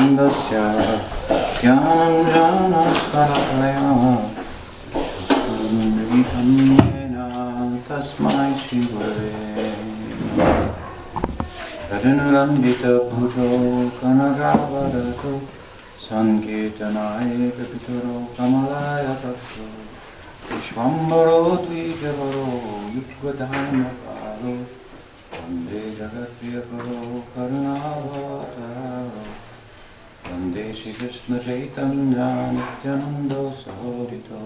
न्दस्य ज्ञानविधेन तस्मै श्रीगुरे रजनरञ्जितभुजौ सङ्केतनाय पितरो कमलाय तत्र विश्वम्बरो द्विजवरो युगदानपादो वंदे जगत्प्रियकरो करुणावतारो वंदे श्रीकृष्णचैतन्यानित्यानन्दो सहोदितो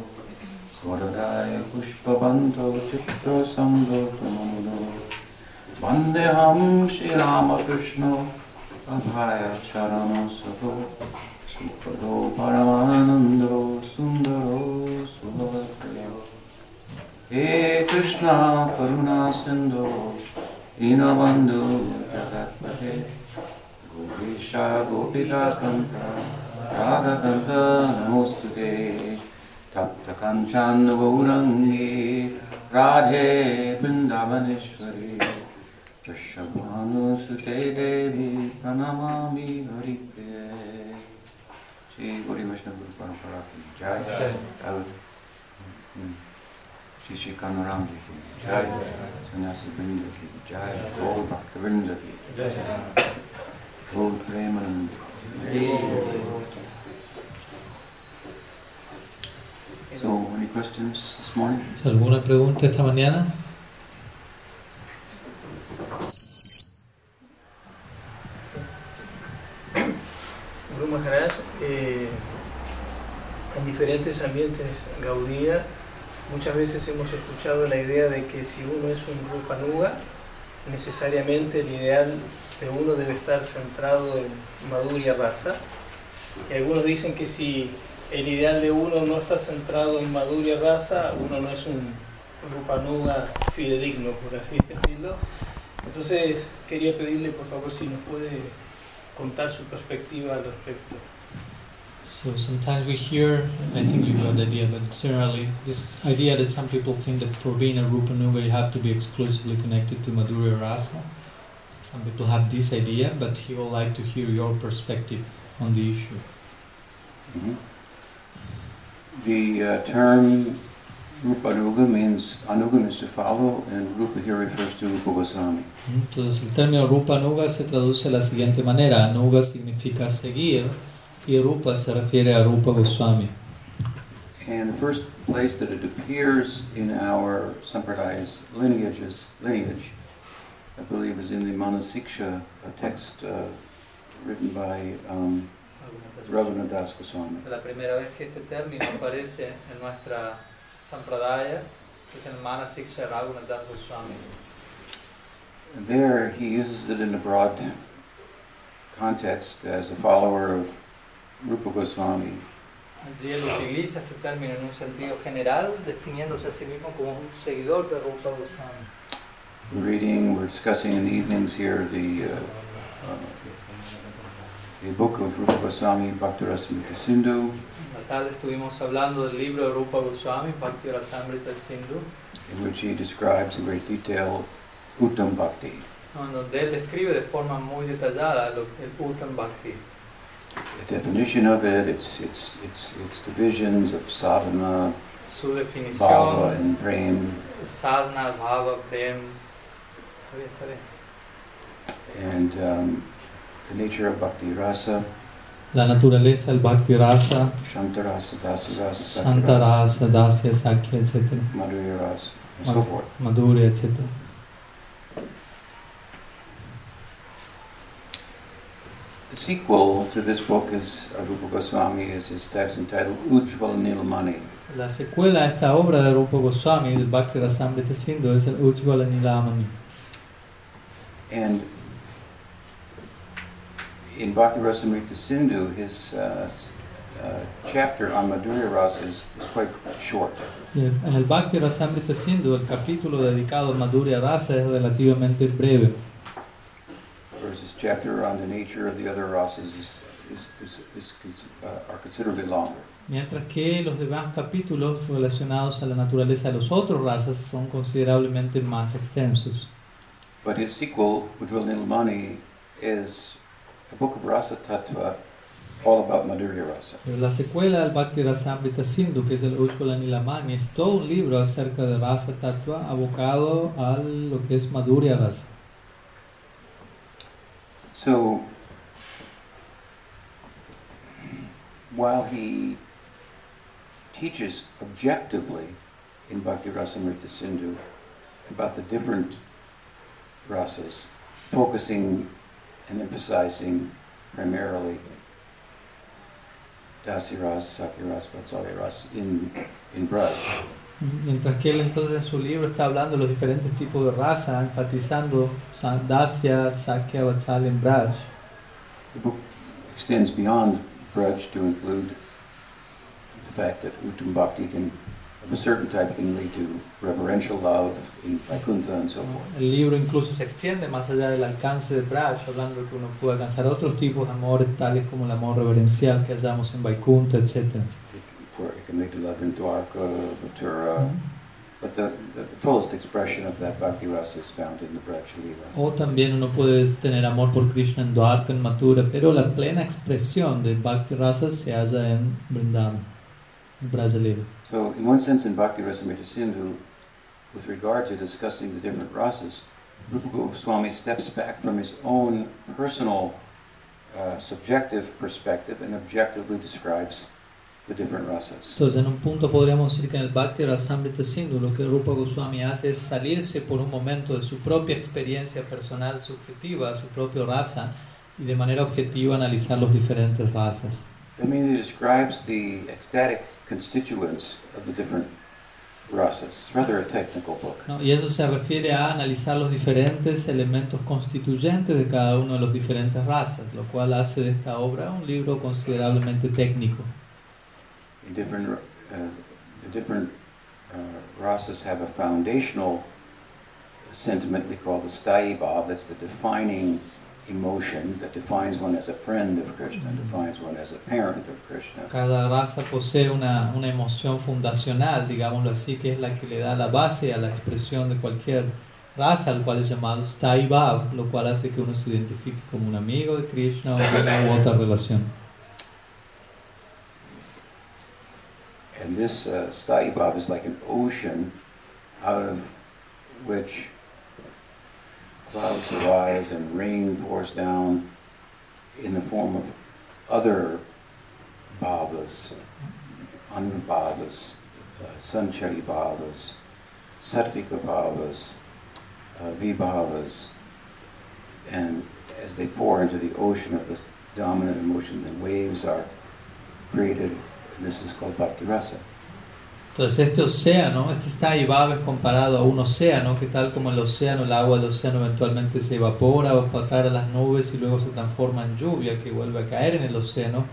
स्वरदाय पुष्पबन्धो चित्रसङ्गोतममुदो वन्देऽहं श्रीरामकृष्णो अभाय शरणो सतो सुखदो परमानन्दो, सुन्दरो सुभद्रयो हे कृष्णा, करुणा सिन्धो दीनबन्धु जगत्पते। गोपीशा गोपिकान्त राधकन्त नमोऽस्तु ते। तप्तकञ्चान् गौरङ्गे राधे वृन्दावनेश्वरी। वृषभानुसुते देवी प्रणमामि हरिप्रिये। श्री गौरी वैष्णव गुरु की जय। श्री श्री कानूराम जी की जय सन्यासी वृंद की जय गौर भक्त वृंद की गौर Premanand So, any questions this morning? ¿Alguna pregunta esta mañana? Guru Maharaj, eh, en diferentes ambientes gaudía, muchas veces hemos escuchado la idea de que si uno es un Rupanuga, necesariamente el ideal de uno debe estar centrado en Madhurya Rasa. Y algunos dicen que si el ideal de uno no está centrado en Madhurya Rasa, uno no es un Rupanuga fidedigno, por así decirlo. Entonces quería pedirle por favor si nos puede contar su perspectiva al respecto. So sometimes we hear, I think you got the idea, but generally this idea that some people think that for being a Rupanuga you have to be exclusively connected to Madhurya Rasa. Some people have this idea, but he would like to hear your perspective on the issue. Mhm. The uh, term Rupanuga means Anuga means to follow, and Rupa here refers to Rupa Goswami. Entonces el término Rupa Nuga se traduce de la siguiente manera. Nuga significa seguir y Rupa se refiere a Rupa Goswami. And the first place that it appears in our Sampradaya's lineages, lineage, I believe, is in the Manasiksha, a text uh, written by um, Ravana Das Goswami. La primera vez que este término aparece en nuestra Sampradaya es en Manasiksha Raghunath Goswami. There he uses it in a broad context as a follower of Rupa Goswami. Él utiliza este término en un sentido general, definiéndose a sí mismo como un seguidor de Rupa Goswami. We're reading, we're discussing in the evenings here the, uh, uh, the book of Rupa Goswami, Bhaktarasamrita Sindhu, la tarde estuvimos hablando del libro de Rupa Goswami, Bhakti Rasamrita Sindhu, in which he describes in great detail Uttam Bhakti. donde él describe de forma muy detallada el Uttam Bhakti. The definition of it, its, its, its, its divisions of sadhana, Su bhava, and prem, sadhana, bhava, prem. Está bien, está bien. and um, the nature of bhakti rasa, La naturaleza, el Bhakti Rasa, shanta rasa, dasa rasa, Santa Sakya Rasa, Dasya, Sakya, etc. madhurya rasa, and so forth. Madhurya, etc. The sequel to this book is Rupa Goswami is his text entitled Ujjval Nilamani. La secuela a esta obra de Rupa Goswami, del Bhakti Rasamrita Sindhu, es el Ujjvala Nilamani. And in Bhakti Rasamrita Sindhu, his uh, uh, chapter on Madhurya Rasa is, is quite short. En el Bhakti Rasamrita Sindhu, el capítulo dedicado a Madhurya Rasa es relativamente breve, whereas his chapter on the nature of the other rasas is, is, is, uh, are considerably longer. mientras que los demás capítulos relacionados a la naturaleza de los otros razas son considerablemente más extensos. But his sequel, Ujjval Nilamani, is a book of Rasa Tattva all about Madhurya Rasa. Pero la secuela del Bhakti Rasamrita Sindhu, que es el Ujjvala Nilamani, es todo un libro acerca de Rasa Tattva abocado a lo que es Madhurya Rasa. So, while he teaches objectively in Bhakti Rasamrita Sindhu about the different rasas, focusing and emphasizing primarily Dasi Ras, Saki Ras, Vatsalya Ras in, in Braj. Mientras que él entonces en su libro está hablando de los diferentes tipos de raza, enfatizando Dasya, Sakya, Vatsalya y Braj. The book extends beyond Braj to include the fact that Uttam Bhakti can, of a certain type, can lead to reverential love in Vaikuntha and so forth. El libro incluso se extiende más allá del alcance de Braj, hablando de que uno puede alcanzar otros tipos de amores, tales como el amor reverencial que hallamos en Vaikuntha, etc. For, it can lead to love in Dwarka, Mathura, but the, the, fullest expression of that Bhakti Rasa is found in the Braj Leela. O también uno puede tener amor por Krishna en Dwarka, en Mathura, pero la plena expresión de Bhakti Rasa se halla en Vrindavan, en Braja Lila. So, in one sense, in Bhakti Rasamrita Sindhu, with regard to discussing the different rasas, Rupa Goswami steps back from his own personal, uh, subjective perspective and objectively describes the different rasas. Entonces, en un punto podríamos decir que en el Bhakti Rasamrita Sindhu lo que Rupa Goswami hace es salirse por un momento de su propia experiencia personal subjetiva, su propio raza, y de manera objetiva analizar los diferentes razas. I mean, he describes the ecstatic constituents of the different rasas. It's rather a technical book. ¿no? Y eso se refiere a analizar los diferentes elementos constituyentes de cada uno de los diferentes razas, lo cual hace de esta obra un libro considerablemente técnico. Different, uh, different uh, rasas have a foundational sentiment we call the sthayi bhav. That's the defining emotion that defines one as a friend of Krishna, defines one as a parent of Krishna. Cada raza posee una, una emoción fundacional, digámoslo así, que es la que le da la base a la expresión de cualquier raza, al cual es llamado Bhav, lo cual hace que uno se identifique como un amigo de Krishna o una u otra relación. And this uh, sthayi bhav is like an ocean out of which clouds arise and rain pours down in the form of other bhavas, anubhavas, uh, sanchari bhavas, sattvika bhavas, uh, vibhavas, and as they pour into the ocean of the dominant emotion, then waves are created, this is called bhakti rasa. Entonces este océano, este Sthai Bhav es comparado a un océano, que tal como el océano, el agua del océano eventualmente se evapora, va a caer a las nubes y luego se transforma en lluvia que vuelve a caer en el océano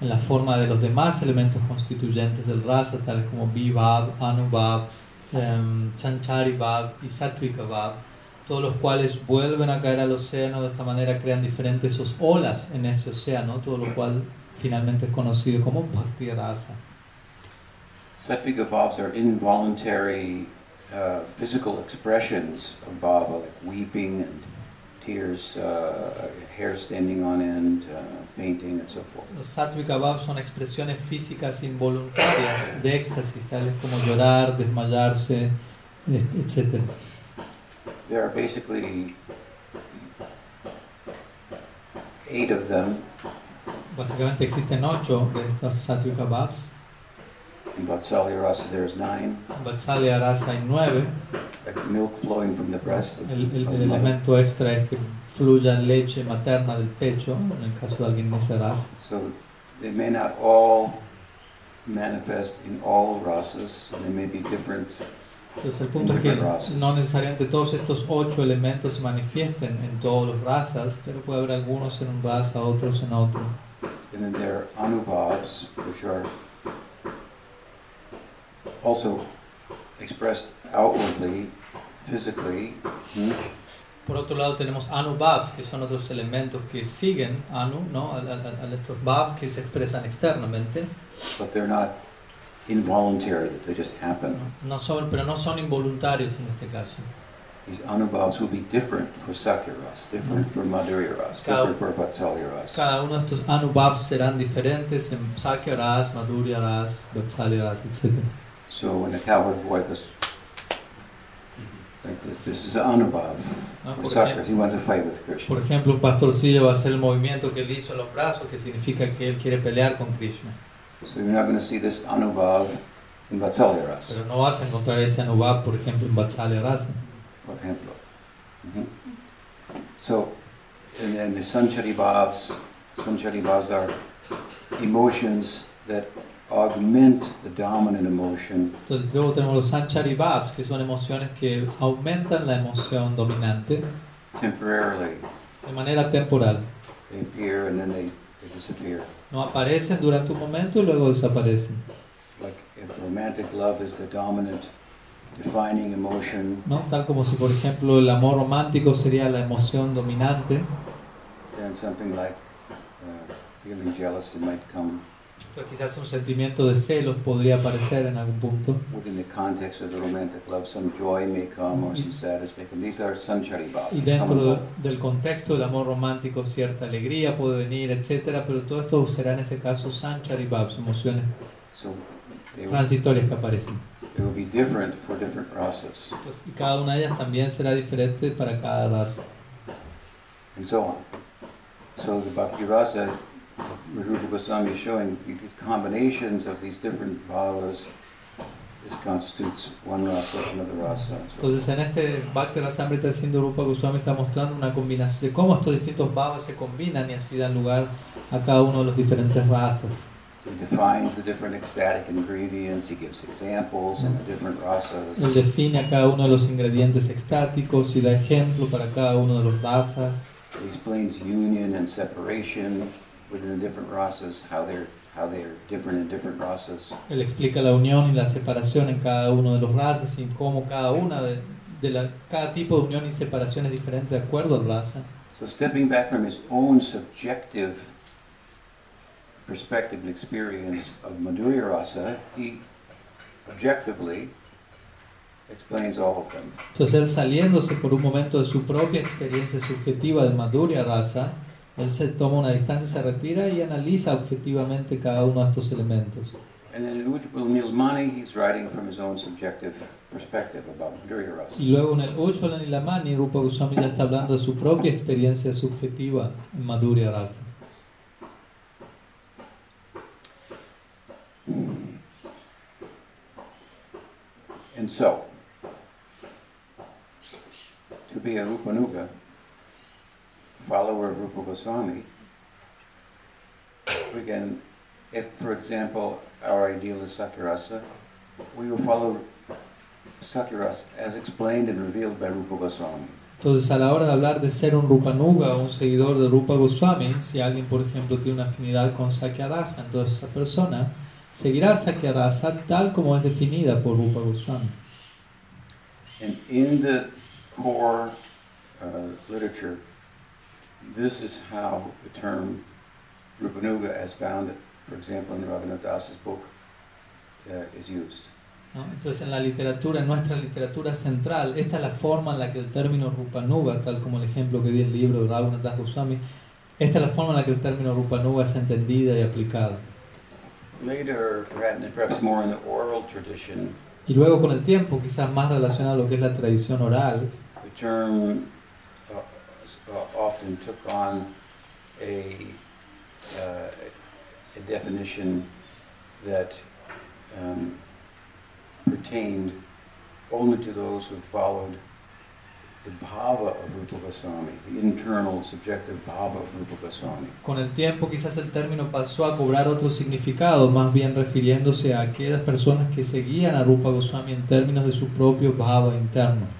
en la forma de los demás elementos constituyentes del rasa, tales como Vibhav, Anubhav, em, Sanchari Bhav y Sattvika Bhav, todos los cuales vuelven a caer al océano, de esta manera crean diferentes olas en ese océano, todo lo cual finalmente es conocido como Bhakti Rasa. Sattvika bhavs are involuntary uh, physical expressions of bhava, like weeping and tears, uh, hair standing on end, uh, fainting, and so forth. Los Sattvika son expresiones físicas involuntarias de éxtasis, tales como llorar, desmayarse, etc. There are basically eight of them. Básicamente existen ocho de estas Sattvika Bhavs. In Vatsalya rasa, there's nine, En Vatsalya Rasa hay nueve. milk flowing from the breast. Of, El, el- el elemento extra es que fluya leche materna del pecho, en el caso de alguien de esa raza. So they may not all manifest in all rasas. They may be different. Entonces el punto es que no necesariamente todos estos ocho elementos se manifiesten en todos los razas, pero puede haber algunos en un raza, otros en otro. And then there are anubhavs, which are also expressed outwardly, physically. hmm? Por otro lado tenemos Anubhavs, que son otros elementos que siguen Anu, ¿no? estos Bhavs que se expresan externamente, but they're not involuntary, that they just happen. no son, pero no son involuntarios en este caso. These anubhavs will be different for Sakya Ras, different for Madhurya Ras, different for Vatsalya Ras. Cada uno de estos anubhavs serán diferentes en Sakya Ras, Madhurya Ras, Vatsalya Ras, etc. So when the cowherd boy goes like this, this is anubhav ejem- He wants to fight with Krishna. por ejemplo, un pastorcillo va a hacer el movimiento que él hizo en los brazos, que significa que él quiere pelear con Krishna. So you're not going to see this anubhav in Vatsalya Ras, Pero no vas a encontrar ese anubhav, por ejemplo, en Vatsalya Rasa. Por ejemplo. Mhm. So, and then the sanchari bhavs, sanchari bhavs are emotions that augment the dominant emotion Entonces, luego tenemos los Sanchari Bhavs, que son emociones que aumentan la emoción dominante temporarily. de manera temporal. They appear and then they, they disappear. No aparecen durante un momento y luego desaparecen. Like if romantic love is the dominant defining emotion, ¿no? Tal como si, por ejemplo, el amor romántico sería la emoción dominante. then something like uh, feeling jealous it might come Pero quizás un sentimiento de celos podría aparecer en algún punto. within the context of the romantic love. Some joy may come or some sadness may come. These are sanchari bhavs. Y dentro del contexto del amor romántico cierta alegría puede venir, etcétera, pero todo esto será en este caso Sanchari emociones transitorias que aparecen. They will be different for different Entonces, y cada una de ellas también será diferente para cada raza. and so on. So the bhakti rasa, Rupa Goswami is showing the combinations of these different bhavas. This constitutes one rasa, another rasa. so on. Entonces en este Bhakti Rasamrita haciendo Rupa Goswami está mostrando una combinación de cómo estos distintos bhavas se combinan y así dan lugar a cada uno de los diferentes razas. He defines the different ecstatic ingredients, he gives examples in the different Él rasas. define a cada uno de los ingredientes extáticos y da ejemplo para cada uno de los razas. He explains union and separation within the different rasas, how they're how they're different in different rasas. Él explica la unión y la separación en cada uno de los razas y cómo cada una de, de la, cada tipo de unión y separación es diferente de acuerdo al raza. So stepping back from his own subjective perspective and experience of Madhurya rasa, he objectively explains all of them. Entonces él saliéndose por un momento de su propia experiencia subjetiva de Madhurya Rasa, él se toma una distancia, se retira y analiza objetivamente cada uno de estos elementos. And then in Ujjwal Nilmani, he's writing from his own subjective perspective about Madhurya rasa. Y luego en el Ujjvala Nilamani, Rupa Goswami ya está hablando de su propia experiencia subjetiva en Madhurya Rasa. And so, to be a Rupanuga, follower of Rupa Goswami, we can, if for example our ideal is Sakirasa, we will follow Sakirasa as explained and revealed by Rupa Goswami. Entonces, a la hora de hablar de ser un Rupanuga o un seguidor de Rupa Goswami, si alguien, por ejemplo, tiene una afinidad con Sakyarasa, entonces esa persona seguirá Sakyarasa tal como es definida por Rupa Goswami. And in the core uh, literature, this is how the term Rupanuga, as found, for example, in Ravinath Das's book, uh, is used. ¿no? Entonces, en la literatura, en nuestra literatura central, esta es la forma en la que el término Rupanuga, tal como el ejemplo que di en el libro de Raghunath Das Goswami, esta es la forma en la que el término Rupanuga es entendida y aplicado. Later, perhaps, more in the oral tradition, Y luego, con el tiempo, quizás más relacionado a lo que es la tradición oral, the term uh, uh, often took on a, uh, a definition that um, pertained only to those who followed con el tiempo quizás el término pasó a cobrar otro significado, más bien refiriéndose a aquellas personas que seguían a Rupa Goswami en términos de su propio bhava interno.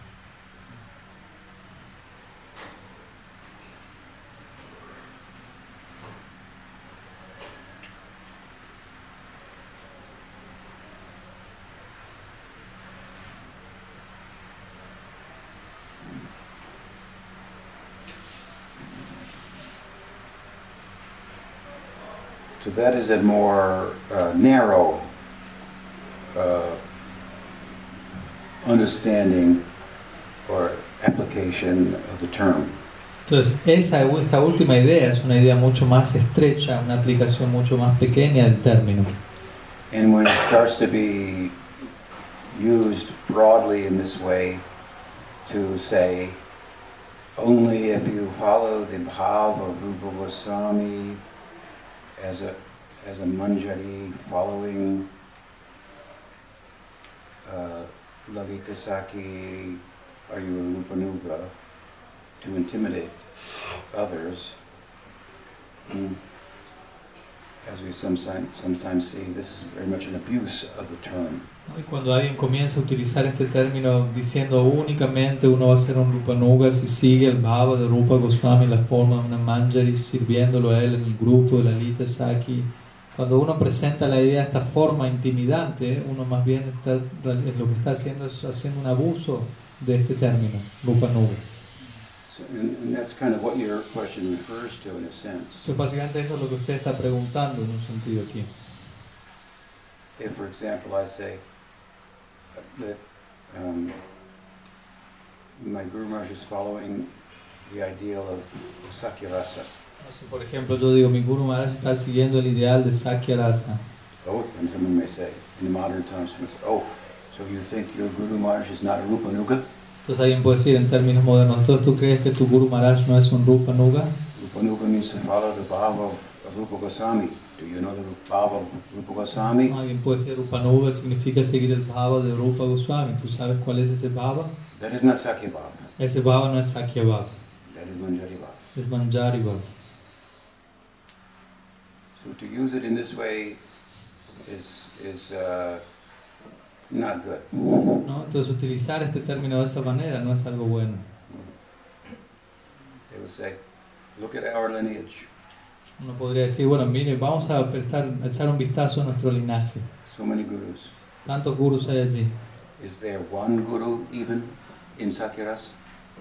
That is a more uh, narrow uh, understanding or application of the term. Entonces, esa, esta última idea es una idea mucho más estrecha, una aplicación mucho más pequeña del término. And when it starts to be used broadly in this way, to say, only if you follow the bhav of Rupa Goswami as a, as a manjari following uh, Lalita Saki, are you a Rupanuga, to intimidate others. Mm. As we sometimes, see, this is very much an abuse of the term. Y cuando alguien comienza a utilizar este término diciendo únicamente uno va a ser un Rupanuga si sigue el bhava de Rupa Goswami, la forma de una manjari, sirviéndolo a él en el grupo de la Lita Saki, cuando uno presenta la idea de esta forma intimidante, uno más bien está, lo que está haciendo es haciendo un abuso de este término, Rupanuga. So, and, and that's kind of what your question refers to in a sense. Entonces básicamente eso es lo que usted está preguntando en un sentido aquí. If, for example, I say that um, my Guru Maharaj is following the ideal of Sakyarasa, No sé, por ejemplo, yo digo, mi Guru Maharaj está siguiendo el ideal de Sakya Rasa. oh, and someone may say, in the modern times, someone say, oh, so you think your Guru Maharaj is not a Rupanuga? Entonces alguien puede decir en términos modernos, entonces tú crees que tu Guru Maharaj no es un Rupa Nuga? Rupanuga means to follow the bhava of, of Rupa Goswami. Do you know the bhava of Rupa Goswami? No, alguien puede decir Rupa Nuga significa seguir el bhava de Rupa Goswami. ¿Tú sabes cuál es ese bhava? That is not Sakya bhava. Ese bhava no es Sakya Bhava, That is Manjari bhava. es Manjari Bhava. So to use it in this way is, is uh, not good. ¿no? Entonces utilizar este término de esa manera no es algo bueno. They would say, look at our lineage. Uno podría decir, bueno, mire, vamos a, prestar, a echar un vistazo a nuestro linaje. So many gurus. Tantos gurus hay allí. Is there one guru even in Sakyaras?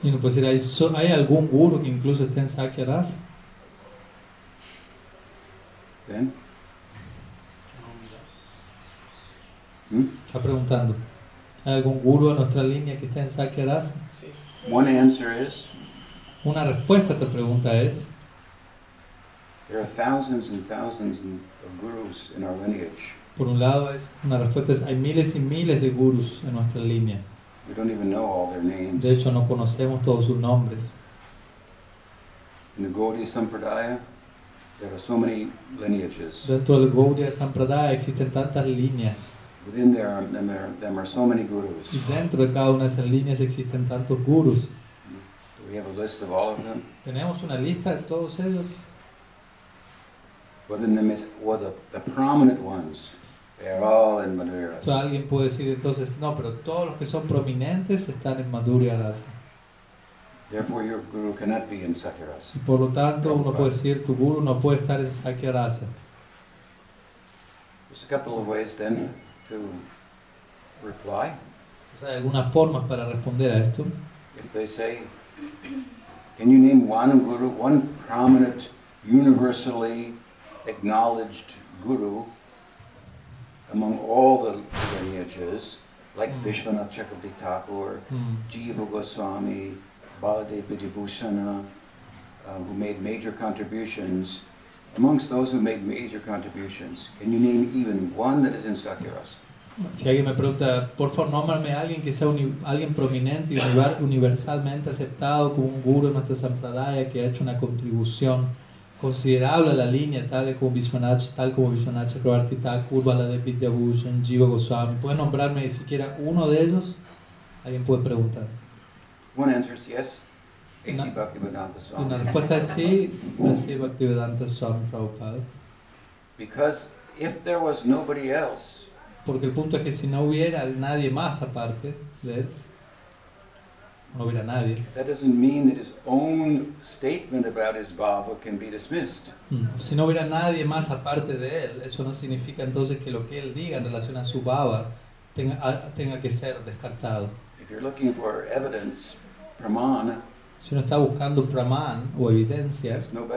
Y uno puede decir, ¿hay, so- ¿hay algún guru que incluso esté en Sakya Then? Hmm? Está preguntando. ¿Hay algún guru en nuestra línea que está en Sakya Rasa? Sí. One answer is Una respuesta a esta pregunta es, there are thousands and thousands of gurus in our lineage. por un lado, es una respuesta es, hay miles y miles de gurus en nuestra línea. We don't even know all their names. De hecho, no conocemos todos sus nombres. In the Gaudiya Sampradaya, there are so many lineages. Dentro del Gaudiya Sampradaya existen tantas líneas. Within there, are- them are, them are so many gurus. Y dentro de cada una de esas líneas existen tantos gurus. Do we have a list of all of them? ¿Tenemos una lista de todos ellos? Within them is, well, the, the prominent ones, they are all in Madhura. Sea, alguien puede decir entonces, no, pero todos los que son prominentes están en Madhurya Rasa. Therefore, your guru cannot be in. Y por lo tanto, uno puede decir, tu guru no puede estar en. There's a couple of ways then to reply. Sea, hay algunas formas para responder a esto. If they say, can you name one guru, one prominent, universally acknowledged guru among all the lineages, like Mm. Vishwanath Chakravarti Thakur, Mm. Jiva Goswami, Vidyabhusana, uh, who made major contributions. Amongst those who made major contributions, can you name even one that is in? Si alguien me pregunta, por favor, nómbrame a alguien que sea alguien prominente y universalmente aceptado como un guru en nuestra Sampradaya que ha hecho una contribución considerable a la línea, tal como Vishwanath, tal como Vishwanath Chakravarti Thakur, Baladev Vidyabhushan, Jiva Goswami. ¿Puedes nombrarme siquiera uno de ellos? Alguien puede preguntar. One answer is yes. A.C. Bhaktivedanta Swami. una respuesta es sí, así Bhaktivedanta Swami Prabhupada. Because if there was nobody else, Porque el punto es que si no hubiera nadie más aparte de él, no hubiera nadie. that doesn't mean that his own statement about his bhava can be dismissed. Mm. Si no hubiera nadie más aparte de él, eso no significa entonces que lo que él diga en relación a su baba tenga, a- tenga que ser descartado. If you're looking for evidence, Si uno está buscando praman o evidencia, no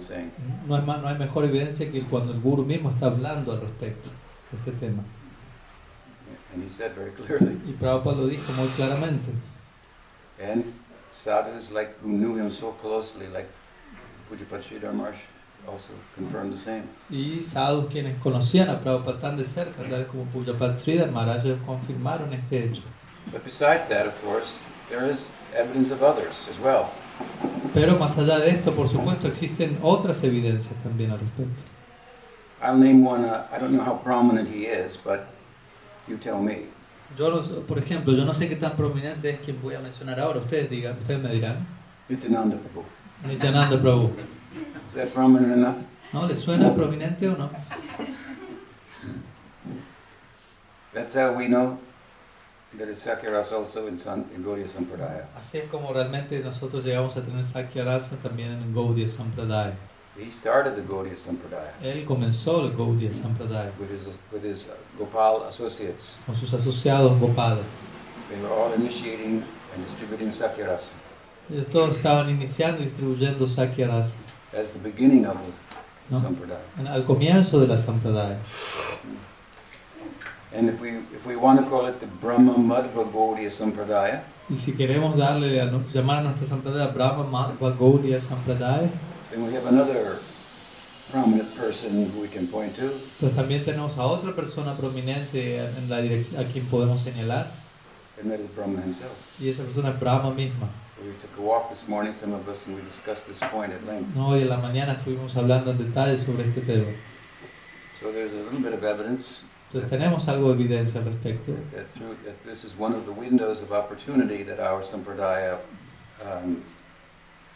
saying, no, hay mejor evidencia que cuando el guru mismo está hablando al respecto de este tema. And he said very clearly. Y Prabhupada lo dijo muy claramente. And sadhus like who knew him so closely, like Pujapat Sridhar Maharaj, also confirmed the same. Y sadhus quienes conocían a Prabhupada tan de cerca, tal como Pujapat Sridhar Maharaj, confirmaron este hecho. But besides that, of course, there is evidence of others as well. Pero más allá de esto, por supuesto, existen otras evidencias también al respecto. I'll name one. Uh, I don't know how prominent he is, but you tell me. Yo, por ejemplo, yo no sé qué tan prominente es quien voy a mencionar ahora. Ustedes digan, ustedes me dirán. Nityananda Prabhu. Nityananda Prabhu. Is that prominent enough? ¿No? ¿Les suena prominente o no? That's how we know Así es como realmente nosotros llegamos a tener Sakya Rasa también en Gaudiya Sampradaya. He started the Gaudiya Sampradaya Él comenzó el Gaudiya Sampradaya with his, with his uh, Gopal associates. con sus asociados Gopalas. They were all initiating and distributing Sakyarasa Ellos todos estaban iniciando y distribuyendo Sakya Rasa as the beginning of the No. Sampradaya. al comienzo de la Sampradaya. And if we, if we want to call it the Brahma Madhva Gaudiya Sampradaya, Y si queremos darle a, llamar a nuestra Sampradaya Brahma Madhva Gaudiya Sampradaya, then we have another prominent person who we can point to, entonces también tenemos a otra persona prominente en la dirección a quien podemos señalar and that is Brahma himself. y esa persona es Brahma misma. We took a walk this morning, some of us, and we discussed this point at length. ¿no? Hoy en la mañana estuvimos hablando en detalle sobre este tema. So there's a little bit of evidence Entonces tenemos algo de evidencia al respecto. that, that through that this is one of the windows of opportunity that our sampradaya um,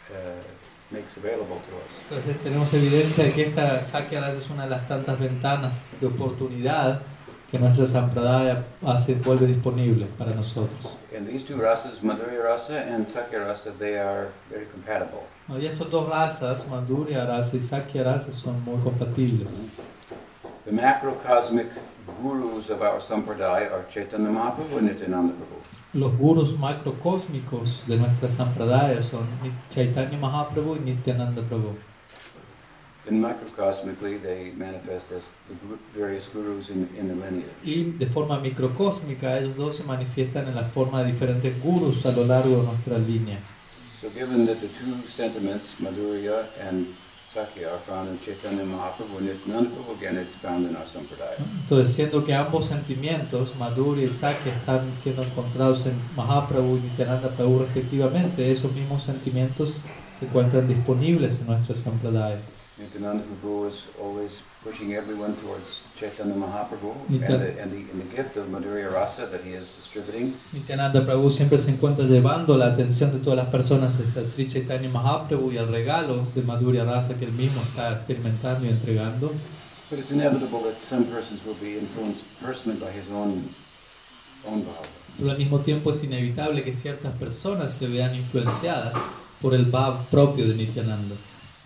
uh, makes available to us. Entonces tenemos evidencia de que esta Sakya Rasa es una de las tantas ventanas de oportunidad que nuestra Sampradaya hace, vuelve disponible para nosotros. And these two rasas, Madhurya rasa and Sakya rasa, they are very compatible. Y estos dos razas, Madhurya Rasa y Sakya Rasa, son muy compatibles. The macrocosmic gurus of our sampradaya are Chaitanya Mahaprabhu and Nityananda Prabhu. Los gurus macrocósmicos de nuestra Sampradaya son Chaitanya Mahaprabhu y Nityananda Prabhu. Then microcosmically, they manifest as the various gurus in, in the lineage. Y de forma microcósmica, ellos dos se manifiestan en la forma de diferentes gurus a lo largo de nuestra línea. So given that the two sentiments, Madhurya and Entonces, siendo que ambos sentimientos, Madhurya y Sakya, están siendo encontrados en Mahaprabhu y Nityananda Prabhu respectivamente, esos mismos sentimientos se encuentran disponibles en nuestra Sampradaya. Nityananda Prabhu is always pushing everyone towards Chaitanya Mahaprabhu and the, and, the, and the gift of Madhurya Rasa that he is distributing. Nityananda Prabhu siempre se encuentra llevando la atención de todas las personas hacia Sri Chaitanya Mahaprabhu y al regalo de Madhurya Rasa que él mismo está experimentando y entregando. But it's inevitable that some persons will be influenced personally by his own, own bhava. Pero al mismo tiempo es inevitable que ciertas personas se vean influenciadas por el bhav propio de Nityananda.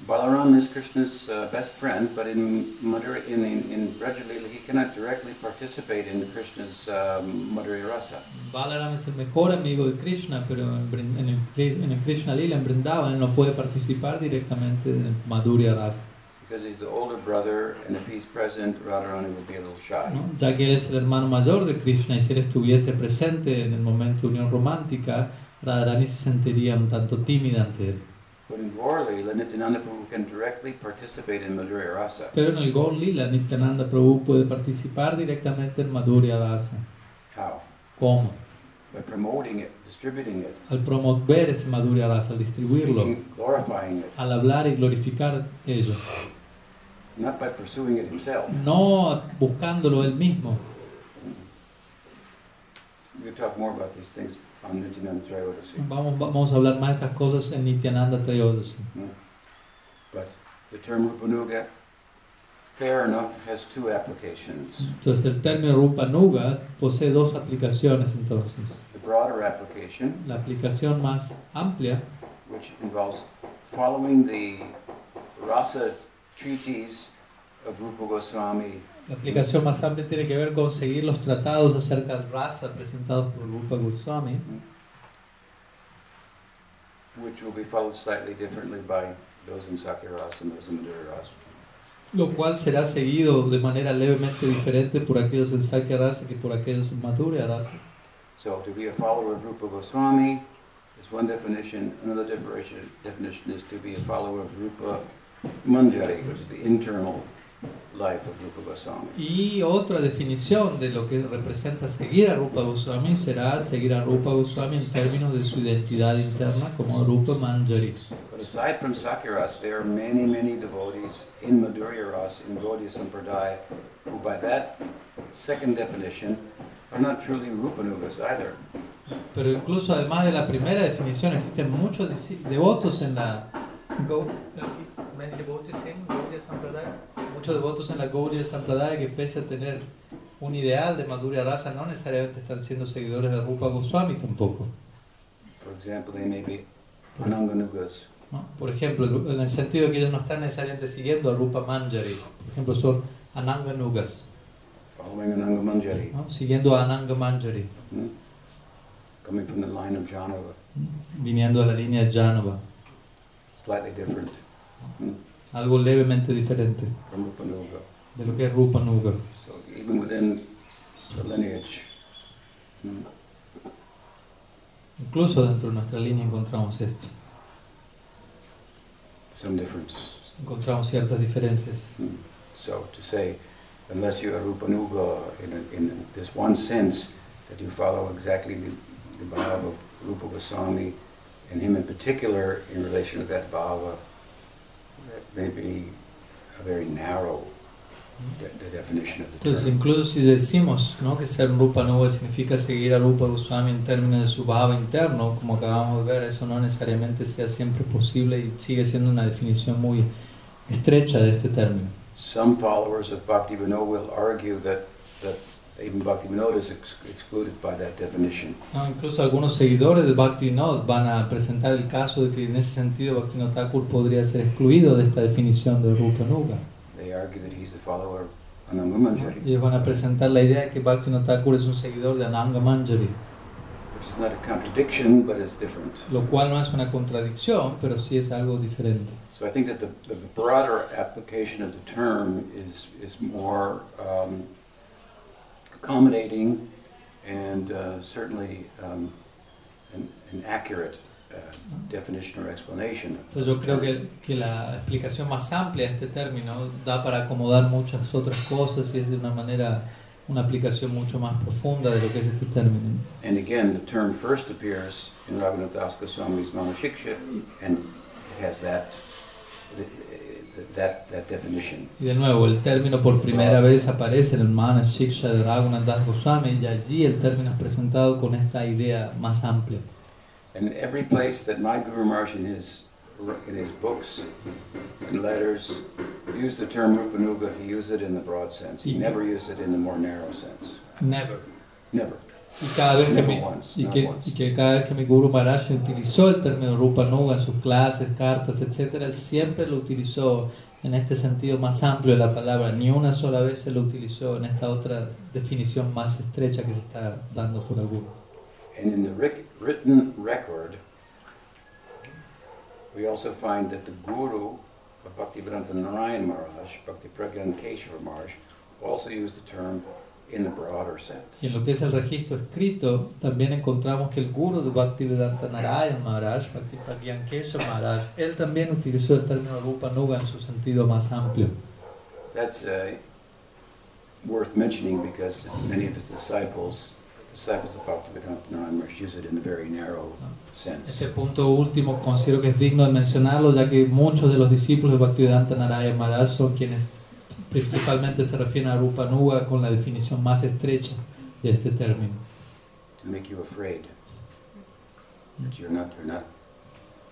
Balaram is Krishna's uh, best friend, but in Madhurya, in, in, in Brajalila, he cannot directly participate in Krishna's um, Madhurya Rasa. Balaram es el mejor amigo de Krishna, pero en, en el, en el Krishna Lila, en Vrindavan, no puede participar directamente en Madhurya Rasa, Because he's the older brother, and if he's present, Radharani will be a little shy. ¿no? ya que él es el hermano mayor de Krishna y si él estuviese presente en el momento de unión romántica, Radharani se sentiría un tanto tímida ante él. But in Gaur Lila, Nityananda Prabhu can directly participate in Madhurya Rasa. Pero en el Gaur Lila, Nityananda Prabhu puede participar directamente en Madhurya Rasa. How? ¿Cómo? By promoting it, distributing it, Al promover ese Madhurya Rasa, al distribuirlo, speaking, glorifying it, al hablar y glorificar ello. not by pursuing it himself. no buscándolo él mismo. We'll talk more about these things. Vamos, vamos a hablar más de estas cosas en Nityananda Trayodasi. But the term Rupanuga, fair enough, has two applications. Entonces el término Rupa Nuga posee dos aplicaciones entonces. The broader application, La aplicación más amplia, which involves following the rasa treatise of Rupa Goswami la aplicación más amplia tiene que ver con seguir los tratados acerca del rasa presentados por Rupa Goswami, which will be followed slightly differently by those in Sakya Rasa and those in Rasa. lo cual será seguido de manera levemente diferente por aquellos en Sakya Rasa que por aquellos en Madhurya Rasa. So to be a follower of Rupa Goswami is one definition. Another definition, definition is to be a follower of Rupa Manjari, which is the internal life of Rupa Goswami. Y otra definición de lo que representa seguir a Rupa Goswami será seguir a Rupa Goswami en términos de su identidad interna como Rupa Manjari. But aside from Sakyaras, there are many, many devotees in Madhurya Ras, in Gaudiya Sampradaya, who by that second definition are not truly Rupanugas either. Pero incluso además de la primera definición existen muchos devotos en la Gau- Many devotees in Gaudiya Sampradaya. muchos devotos en la Gaudiya Sampradaya que pese a tener un ideal de Madhurya Rasa no necesariamente están siendo seguidores de Rupa Goswami tampoco. For example, they may be Ananganugas. ¿no? Por ejemplo, en el sentido de que ellos no están necesariamente siguiendo a Rupa Manjari, por ejemplo, son Ananganugas, following Ananga Manjari, ¿no? siguiendo a Ananga Manjari, hmm? coming from the line of Janava, viniendo a la línea Janava, slightly different algo levemente diferente from Rupanuga. de lo que es Rupa Nuga. So even within the lineage, hmm, Incluso dentro de nuestra línea encontramos esto, some difference. encontramos ciertas diferencias. Hmm. So to say, unless you are Rupanuga in, a, in this one sense, that you follow exactly the, the bhava of Rupa Goswami, and him in particular in relation to that bhava, that may be a very narrow de- the definition of the Entonces, term. incluso si decimos ¿no? que ser Rupa Nuga significa seguir a Rupa Goswami en términos de su bhava interno, como acabamos de ver, eso no necesariamente sea siempre posible y sigue siendo una definición muy estrecha de este término. Some followers of Bhakti Vinod will argue that, that even is ex- excluded by that definition. ¿no? Incluso algunos seguidores de Bhaktivinoda van a presentar el caso de que en ese sentido Bhaktivinoda Thakur podría ser excluido de esta definición de Rupa Nuga. They argue that he's a follower of Ellos van a presentar la idea de que Bhaktivinoda Thakur es un seguidor de Ananga Manjari, which is not a contradiction, but it's different. lo cual no es una contradicción, pero sí es algo diferente. So I think that the, the broader application of the term is, is more um, accommodating and uh, certainly um, an, an accurate uh, definition or explanation. Entonces yo creo que, que la explicación más amplia de este término da para acomodar muchas otras cosas y es de una manera, una aplicación mucho más profunda de lo que es este término. And again, the term first appears in Raghunath Das Goswami's Manashiksha, and it has that, that, that definition. Y de nuevo, el término por primera vez aparece en el Manas Shiksha de Raghunath Goswami y allí el término es presentado con esta idea más amplia. And every place that my Guru Maharaj in his, in his books and letters used the term Rupanuga, he used it in the broad sense. He never used it in the more narrow sense. Never. Never. Y cada vez que once. y que, y que cada vez que mi Guru Maharaj utilizó el término Rupa Nuga en sus clases, cartas, etc., él siempre lo utilizó en este sentido más amplio de la palabra. Ni una sola vez se lo utilizó en esta otra definición más estrecha que se está dando por Guru. And in the writ- written record, we also find that the Guru of Bhaktivedanta Narayan Maharaj, Bhakti Pragyan Keshava Maharaj, also used the term in the broader sense. Y en lo que es el registro escrito, también encontramos que el guru de Bhaktivedanta Narayan Maharaj, Bhakti Pragyan Keshav Maharaj, él también utilizó el término Rupa Nuga en su sentido más amplio. That's uh, worth mentioning because many of his disciples, disciples of Bhaktivedanta Narayan Maharaj, use it in the very narrow sense. Este punto último considero que es digno de mencionarlo, ya que muchos de los discípulos de Bhaktivedanta Narayan Maharaj son quienes principalmente se refieren a Rupa Nuga con la definición más estrecha de este término. to make you afraid that you're not, you're not,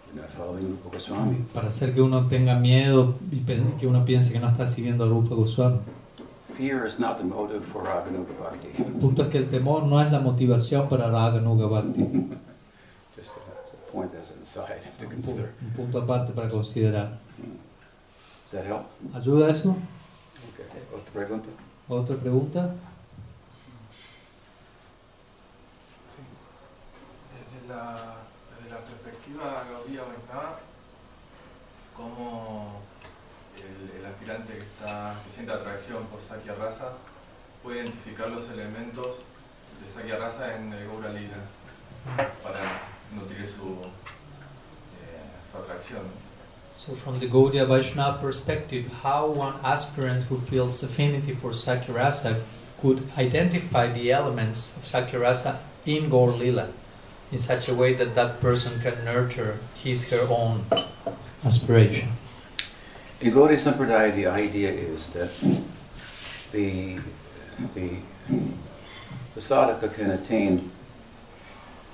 you're not following Rupa Goswami. Para hacer que uno tenga miedo y que uno piense que no está siguiendo a Rupa Goswami. Fear is not the motive for Raganuga Bhakti. El punto es que el temor no es la motivación para Raganuga Bhakti. Just a point as an aside to consider. un punto aparte para considerar. Does that help? ¿Ayuda eso? Otra pregunta? ¿Otra pregunta? Desde la, desde la perspectiva Gaudía Vaishnava, cómo el, el aspirante que, está, que siente atracción por Sakya Rasa puede identificar los elementos de Sakya Rasa en el Gaura Lila para nutrir su, eh, su atracción. So, from the Gaudiya Vaishnava perspective, how one aspirant who feels affinity for Sakyarasa could identify the elements of Sakyarasa in Gaur Lila in such a way that that person can nurture his her own aspiration. In Gaudiya Sampradaya, the idea is that the, the, the sadhaka can attain,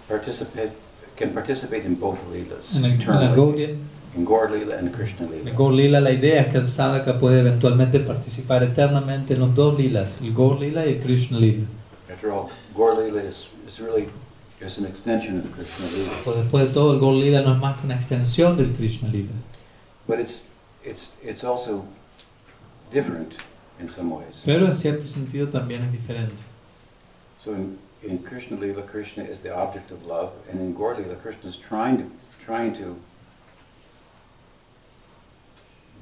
participate, can participate in both leelas En el, en la eternally, Gaudiya, in Gaur Leela and Krishna en Leela. Gaur Lila la idea es que el sadhaka puede eventualmente participar eternamente en los dos lilas, el Gaur Lila y el Krishna Lila. After all, Gaur Leela is, is really just an extension of Krishna Leela. Pues después de todo, el Gaur Lila no es más que una extensión del Krishna Lila. But it's, it's, it's also different in some ways. Pero en cierto sentido también es diferente. So in, in Krishna Lila, Krishna is the object of love, and in Gaur Leela, Krishna is trying to, trying to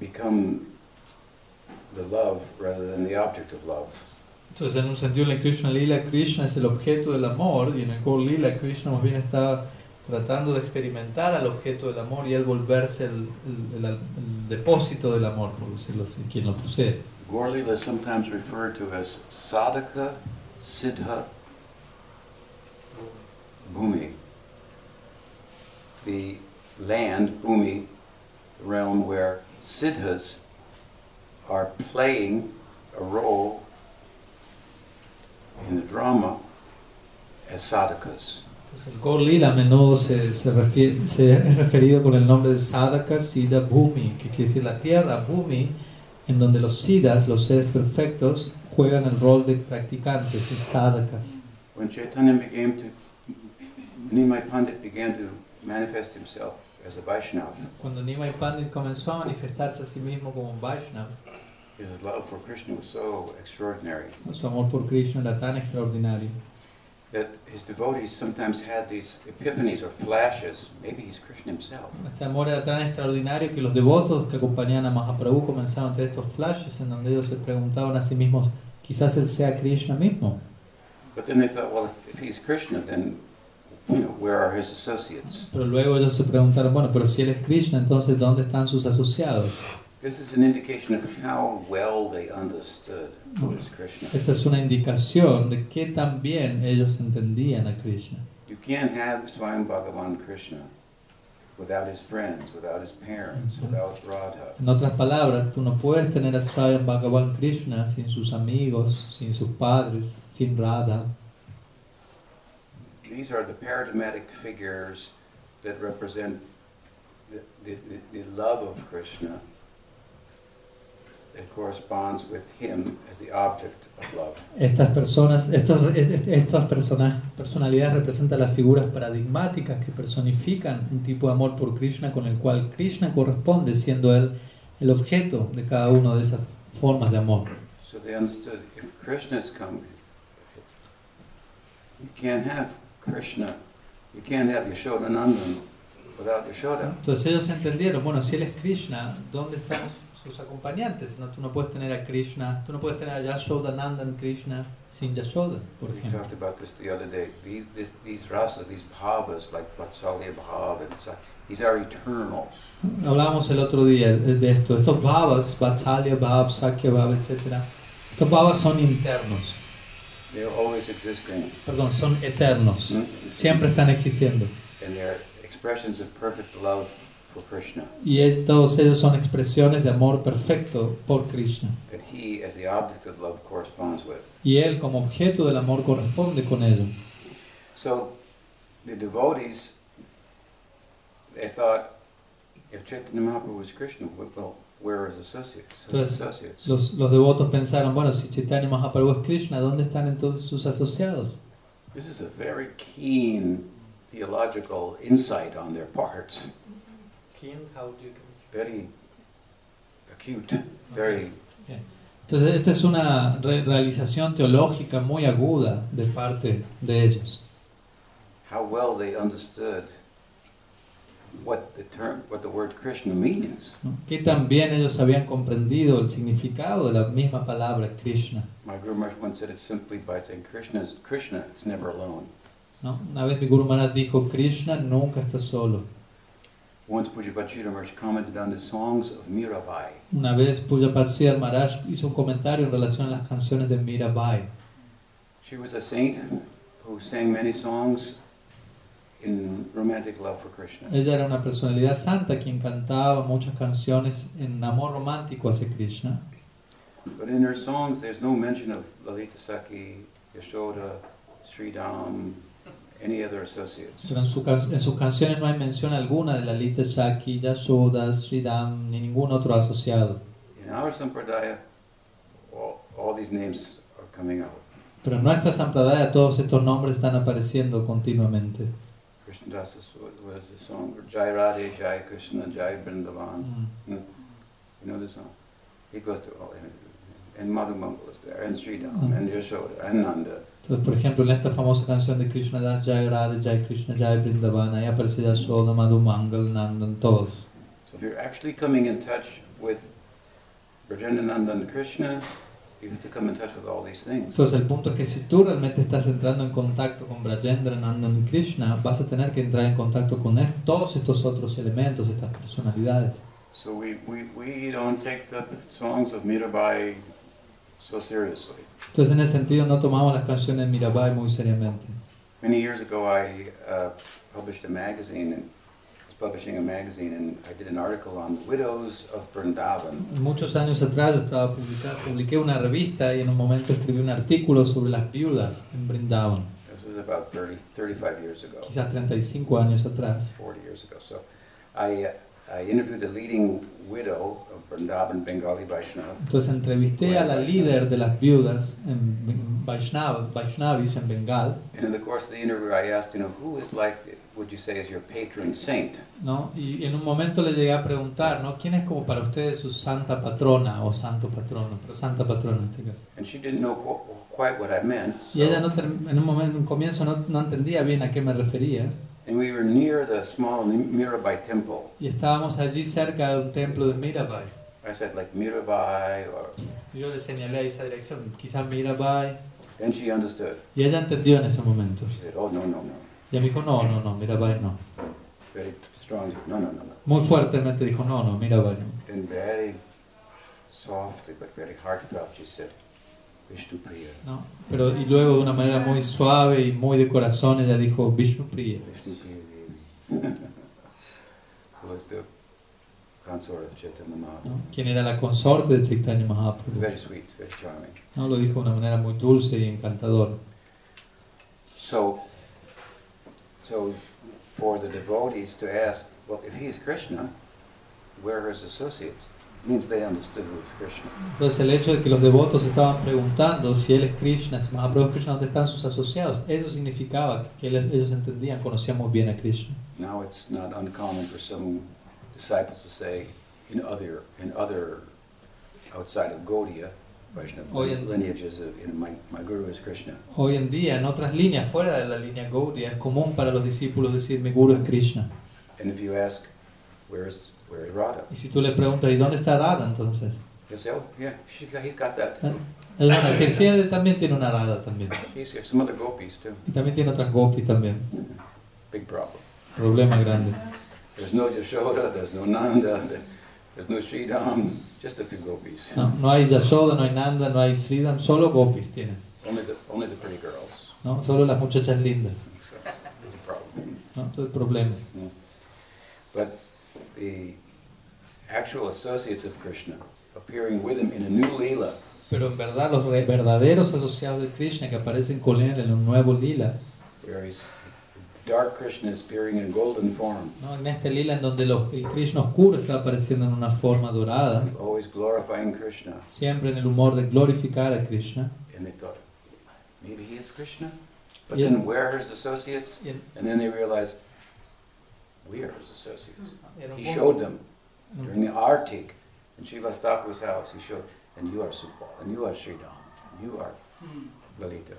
become the love rather than the object of love. Entonces, en un sentido, en el Krishna Lila, Krishna es el objeto del amor, y en el Gaur Lila, Krishna más bien está tratando de experimentar al objeto del amor y él volverse el, el- el- el depósito del amor, por decirlo así, quien lo posee. Gaur Leela is sometimes referred to as Sadhaka Siddha Bhumi. The land, Bhumi, the realm where Siddhas are playing a role in the drama as sadhakas. Entonces, el Gaur Lila a menudo se, se, refiere- se es referido con el nombre de Sadhaka Siddha Bhumi, que quiere decir la tierra, Bhumi, en donde los siddhas, los seres perfectos, juegan el rol de practicantes, de sadhakas. When Chaitanya began to, Nimai Pandit began to manifest himself as a Vaishnava, Cuando Nimai Pandit comenzó a manifestarse a sí mismo como un Vaishnava, his love for Krishna was so extraordinary su amor por Krishna era tan extraordinario that his devotees sometimes had these epiphanies or flashes. Maybe he's Krishna himself. Este amor era tan extraordinario que los devotos que acompañaban a Mahaprabhu comenzaron a tener estos flashes en donde ellos se preguntaban a sí mismos, quizás él sea Krishna mismo. But then they thought, well, if, if he's Krishna, then you know, where are his associates? Pero luego ellos se preguntaron, bueno, pero si él es Krishna, entonces ¿dónde están sus asociados? This is an indication of how well they understood who is Krishna. Esta es una indicación de qué tan bien ellos entendían a Krishna. You can't have Swayam Bhagavan Krishna without his friends, without his parents, without Radha. En otras palabras, tú no puedes tener a Swayam Bhagavan Krishna sin sus amigos, sin sus padres, sin Radha. These are the paradigmatic figures that represent the, the, love of Krishna that corresponds with him as the object of love. Estas personas, estos, est- estas persona- personalidades representan las figuras paradigmáticas que personifican un tipo de amor por Krishna con el cual Krishna corresponde, siendo él el objeto de cada una de esas formas de amor. So they understood if Krishna has come, you can't have Krishna, you can't have Yashodanandan without Yashoda. Entonces ellos entendieron, bueno, si él es Krishna, ¿dónde están sus acompañantes? No, tú no puedes tener a Krishna, tú no puedes tener a Yashodanandan Krishna sin Yashoda, por We ejemplo. talked about this the other day. These, this, these rasas, these bhavas, like Vatsalya bhav, and so, these are eternal. Hablábamos el otro día de de esto. Estos bhavas, Vatsalya Bhav, Sakya Bhav, etc. Estos bhavas son internos, They're always existing. perdón, son eternos. Hmm? Siempre están existiendo. And they're expressions of perfect love for Krishna. Y todos ellos son expresiones de amor perfecto por Krishna. That he, as the object of love, corresponds with. Y él como objeto del amor corresponde con ello. So the devotees, they thought, if Chaitanya Mahaprabhu was Krishna, well, Entonces. Los, los devotos pensaron, bueno, si Chaitanya Mahaprabhu es Krishna, ¿dónde están entonces sus asociados? This is a very keen theological insight on their part. Very acute, very Entonces, esta es una re- realización teológica muy aguda de parte de ellos. how well they understood what the term, what the word Krishna means. Que también ellos habían comprendido el significado de la misma palabra Krishna. My Guru Maharaj once said it simply by saying Krishna is, Krishna is never alone. ¿no? Una vez mi Guru Maharaj dijo, Krishna nunca está solo. Once Pujyapat Sridhar Maharaj commented on the songs of Mirabai. Una vez Pujapat Siddhar Maharaj hizo un comentario en relación a las canciones de Mirabai. She was a saint who sang many songs in romantic love for Krishna. Ella era una personalidad santa quien cantaba muchas canciones en amor romántico hacia Krishna. But in her songs, there's no mention of Lalita Saki, Yashoda, Sridham, any other associates. Pero en, su can- en sus canciones no hay mención alguna de Lalita Shaki, Yashoda, Sridham ni ningún otro asociado. In our Sampradaya, all, all these names are coming out. Pero en nuestra Sampradaya todos estos nombres están apareciendo continuamente. Krishnadas is- was the song, or Jai Radhe, Jai Krishna, Jai Vrindavan. Mm. You know the song? He goes to all, and, and Madhu Mangal is there, and Sridham, Mm. and Yashoda, and Nanda. Entonces, por ejemplo, en esta famosa canción de Krishna Das, Jai Radha, Jai Krishna, Jai Vrindavan, ahí aparece Yashoda, Madhu Mangal, Nandan, todos. So if you're actually coming in touch with Brajanananda and Krishna, Entonces el punto es que si tú realmente estás entrando en contacto con Brajendra, Nandan y Krishna, vas a tener que entrar en contacto con es- todos estos otros elementos, estas personalidades. So we, we, we don't take the songs of Mirabai so seriously. Entonces en ese sentido no tomamos las canciones de Mirabai muy seriamente. Many years ago, I uh, published a magazine, and publishing a magazine, and I did an article on the widows of Vrindavan. Muchos años atrás yo estaba publicando, publiqué una revista y en un momento escribí un artículo sobre las viudas en Brindavan, This was about 30, 35 years ago, quizás 35 años atrás. 40 years ago. So I, uh, I interviewed the leading widow of Vrindavan, Bengali Vaishnava, Entonces entrevisté a la líder de las viudas en Vaishnav, Vaishnavis en Bengal, and in the course of the interview, I asked, you know, who is like, would you say, is your patron saint? ¿no? Y en un momento le llegué a preguntar, ¿no? ¿Quién es como para ustedes su santa patrona o santo patrono? Pero santa patrona en este caso. And she didn't know qu- quite what I meant. Y ella no en un momento, en un comienzo no, no entendía bien a qué me refería. And we were near the small Mirabai temple. Y estábamos allí cerca de un templo de Mirabai. I said, like Mirabai, or Yo le señalé esa dirección, quizás Mirabai. then she understood. Y ella entendió en ese momento. She said, oh no no no, Y me dijo, no, no, no, Mirabai no. very strong. No no no no. Muy fuertemente dijo, no, no, Mirabai no. Then very softly but very heartfelt, she said, ¿no? Pero y luego de una manera muy suave y muy de corazón ella dijo, Vishnu Priya. Quien era la consorte de Chaitanya Mahaprabhu. Very sweet, very charming. ¿no? Lo dijo de una manera muy dulce y encantadora. So, so for the devotees to ask, well, if Krishna, where are his associates? Means they understood who is Krishna. Entonces el hecho de que los devotos estaban preguntando si él es Krishna, si Mahaprabhu es Krishna, ¿dónde están sus asociados? Eso significaba que ellos entendían, conocían muy bien a Krishna. Now it's not uncommon for some disciples to say, in other, in other, outside of Gaudiya, Vaishnava lineages, in my, my guru is Krishna. Hoy en día, en otras líneas, fuera de la línea Gaudiya, es común para los discípulos decir, mi guru es Krishna. And if you ask, where is, where is Radha? Y si tú le preguntas, ¿y dónde está Radha entonces? He'll say, oh, yeah, he's got that. Ah, Él va a decir, sí, él también tiene una Radha también. He's got some other gopis too. Y también tiene otras gopis también. Big problem. Problema grande. There's no no Nanda, there- there's no Sridham, just a few gopis. No, no hay Yashoda, no hay Nanda, no hay Sridham, solo gopis tienen. Only the, only the pretty girls. ¿no? Solo las muchachas lindas. So. ¿no? Es el problema. But the actual associates of Krishna appearing with him in a new lila, Pero en verdad, los verdaderos asociados de Krishna que aparecen con él en un nuevo lila, where he's dark Krishna is appearing in golden form, ¿no? en este lila en donde los- el Krishna oscuro está apareciendo en una forma dorada, always glorifying Krishna. siempre en el humor de glorificar a Krishna. And they thought, maybe he is Krishna? But Yeah. then where are his associates? Y And then they realized, we are his associates. en He showed them during the Artik in Shivastaku's house. He showed, and you are Supal, and you are Sridham, and you are hmm. Lalita.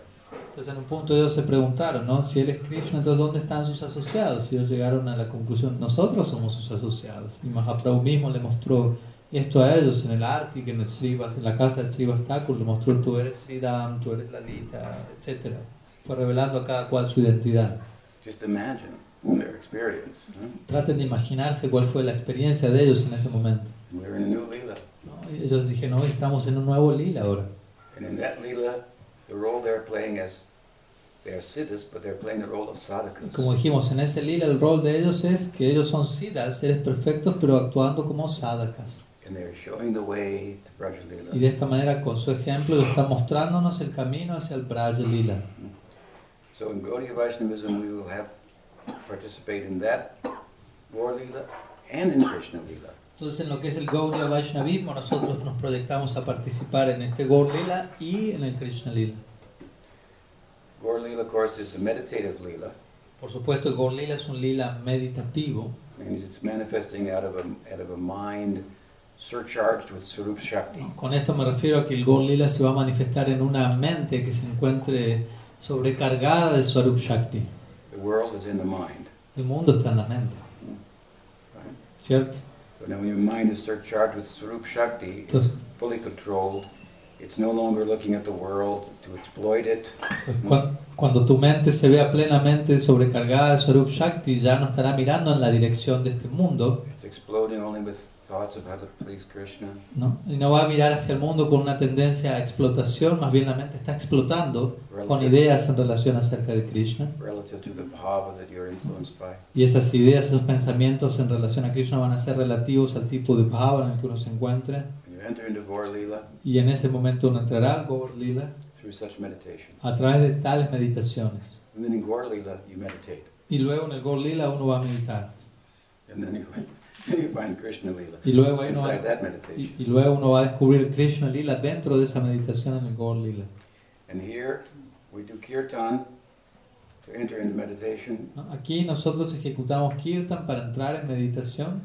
Entonces en un punto ellos se preguntaron, ¿no? Si él es Krishna, entonces ¿dónde están sus asociados? Y ellos llegaron a la conclusión, nosotros somos sus asociados. Y Mahaprabhu mismo le mostró esto a ellos en el Arti, en, el Srivas- en la casa de Srivas Thakur, le mostró tú eres Sridham, tú eres Lalita, etc. Fue revelando a cada cual su identidad. Just imagine their experience. Traten de imaginarse cuál fue la experiencia de ellos en ese momento. We're in a new lila, ¿no? Y ellos dijeron, hoy estamos en un nuevo lila ahora. and in that lila, the role they're playing as they are siddhas, but they're playing the role of Y sadhakas. como dijimos, en ese lila el rol de ellos es que ellos son siddhas, seres perfectos, pero actuando como sadhakas. And they're showing the way to Braja Y Lila. de esta manera, con su ejemplo, están mostrándonos el camino hacia el Braja Lila. So in Gaudiya Vaishnavism, we will have participate in that Gaur Lila and in Krishna Lila. Entonces, en lo que es el Gaudiya Vaishnavismo, nosotros nos proyectamos a participar en este Gaur Lila y en el Krishna Lila. Gaur Lila, of course, is a meditative Lila. Por supuesto, el Gaur Lila es un lila meditativo, means it's manifesting out of a, out of a mind surcharged with Sarup Shakti. Con esto me refiero a que el Gaur Lila se va a manifestar en una mente que se encuentre sobrecargada de Swarup Shakti. The world is in the mind. El mundo está en la mente, Right? ¿cierto? So now when your mind is surcharged with Sarup Shakti, it's fully controlled. It's no longer looking at the world to exploit it. cuando tu mente se vea plenamente sobrecargada de Swarup Shakti, ya no estará mirando en la dirección de este mundo, It's exploding only with thoughts of how to please Krishna. ¿no? Y no va a mirar hacia el mundo con una tendencia a explotación, más bien la mente está explotando con ideas en relación acerca de Krishna. relative to the bhava that you're influenced by. Y esas ideas, esos pensamientos en relación a Krishna van a ser relativos al tipo de bhava en el que uno se encuentre. You enter into Lila Y en ese momento uno entrará al Gaur Lila through such meditation. a través de tales meditaciones. And then in Gaur Lila, you meditate. Y luego en el Gaur Lila uno va a meditar. And then you, Y luego, uno va, y, y luego uno va a descubrir Krishna Lila dentro de esa meditación en el Gaur Lila. And here we do kirtan to enter into meditation. ¿no? Aquí nosotros ejecutamos Kirtan para entrar en meditación,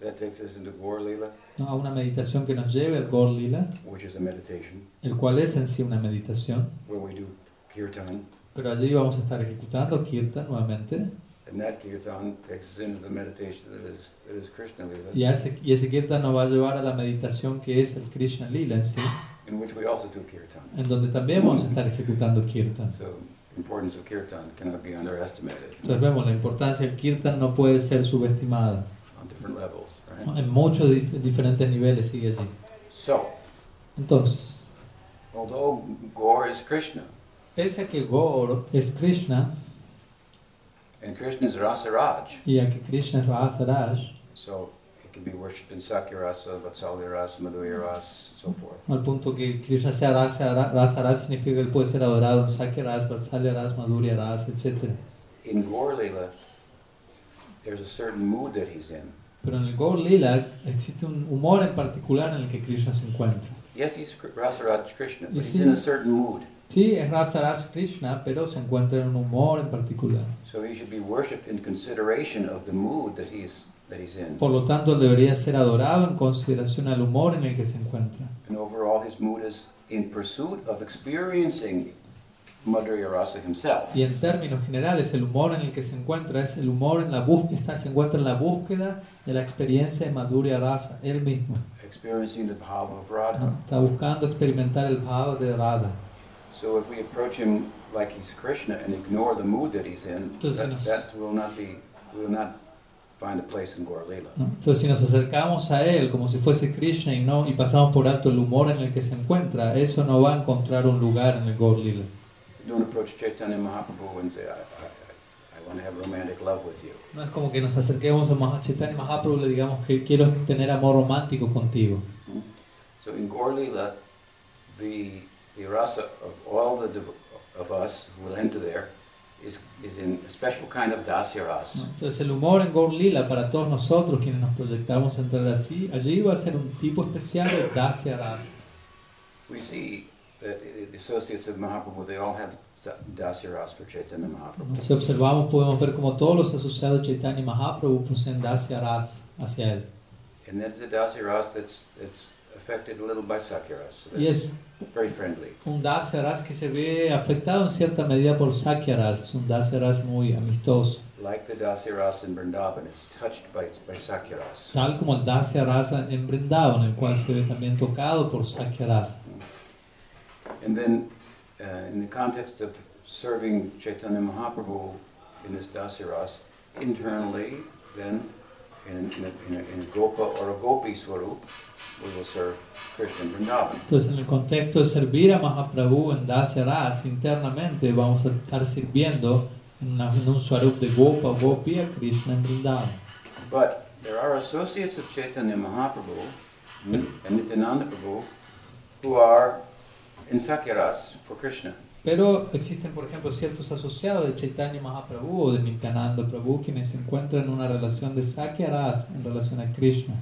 That takes us into Gaur Lila, ¿no? a una meditación que nos lleve al Gaur Lila, which is a meditation el cual es en sí una meditación. where we do kirtan. Pero allí vamos a estar ejecutando Kirtan nuevamente. And that kirtan takes us into the meditation that is, that is Krishna Lila, Y, ese, y ese Kirtan nos va a llevar a la meditación que es el Krishna Lila en sí, in which we also do kirtan. en donde también vamos a estar ejecutando Kirtan. So, the importance of kirtan cannot be underestimated Entonces vemos la importancia del Kirtan no puede ser subestimada. on different levels. ¿no? Right? En muchos di- diferentes niveles sigue allí. So, Entonces, although Gaur is Krishna, pese a que Gaur es Krishna and Krishna is Rasaraj, y a que Krishna es Rasaraj, so it can be worshipped in Sakyarasa, Vatsalyarasa, Madhuryarasa, and so forth. al punto que Krishna sea Rasa- Rasaraj significa que él puede ser adorado en Sakyaraj, Vatsalyaraj, Madhurya etc. In Gaur Lila, there's a certain mood that he's in. Pero en el Gaur Lila existe un humor en particular en el que Krishna se encuentra. Yes, he's Rasaraj Krishna, but he's he- in a certain mood. Sí, es Rasaraj Krishna, pero se encuentra en un humor en particular. So he should be worshipped in consideration of the mood that he's that he's in. Por lo tanto, él debería ser adorado en consideración al humor en el que se encuentra. And overall, his mood is in pursuit of experiencing Madhurya Rasa himself. Y en términos generales, el humor en el que se encuentra es el humor en la búsqueda, se encuentra en la búsqueda de la experiencia de Madhurya Rasa, él mismo. Experiencing the bhava of. Radha. Está buscando experimentar el bhava de Radha. So if we approach him like he's Krishna and ignore the mood that he's in, that, will not be, we will not find a place in. ¿no? Entonces, si nos acercamos a él como si fuese Krishna y, no, y pasamos por alto el humor en el que se encuentra, eso no va a encontrar un lugar en el Gaur Lila. You don't approach Chaitanya Mahaprabhu and say, I, I, I want to have romantic love with you. No es como que nos acerquemos a Chaitanya Mahaprabhu y le digamos que quiero tener amor romántico contigo. So in the, the rasa of all the of us who will enter there is, is in a special kind of dasya. Entonces el humor en Gaur Lila para todos nosotros quienes nos proyectamos entrar así, allí va a ser un tipo especial de Dasya Rasa. We see that the associates of Mahaprabhu, they all have dasya rasa for Chaitanya Mahaprabhu. Si observamos podemos ver como todos los asociados de Chaitanya Mahaprabhu poseen Dasya Rasa hacia él. And that's a dasya rasa that's, that's affected a little by Sakyaras. So Y that's es very friendly. un que se ve afectado en cierta medida por Sakyaras, es un Dasyaras muy amistoso, Like the Dasyaras in Vrindavan, it's touched by, by Sakyaras. tal como el Dasyarasa en Brindavan, el cual se ve también tocado por Sakyaras. And then, uh, in the context of serving Chaitanya Mahaprabhu in this Dasyaras, internally, then, in, in, a, in, a, in a Gopa or a Gopi Swarup, we will serve Krishna in Vrindavan. Entonces, en el contexto de servir a Mahaprabhu en Dasyaras, internamente vamos a estar sirviendo en, una- en un swarup de Gopa Gopi a Krishna en Vrindavan. But there are associates of Chaitanya Mahaprabhu and Nityananda Prabhu who are in Sakyaras for Krishna. Pero existen, por ejemplo, ciertos asociados de Chaitanya Mahaprabhu o de Nityananda Prabhu quienes se encuentran en una relación de Sakyaras en relación a Krishna.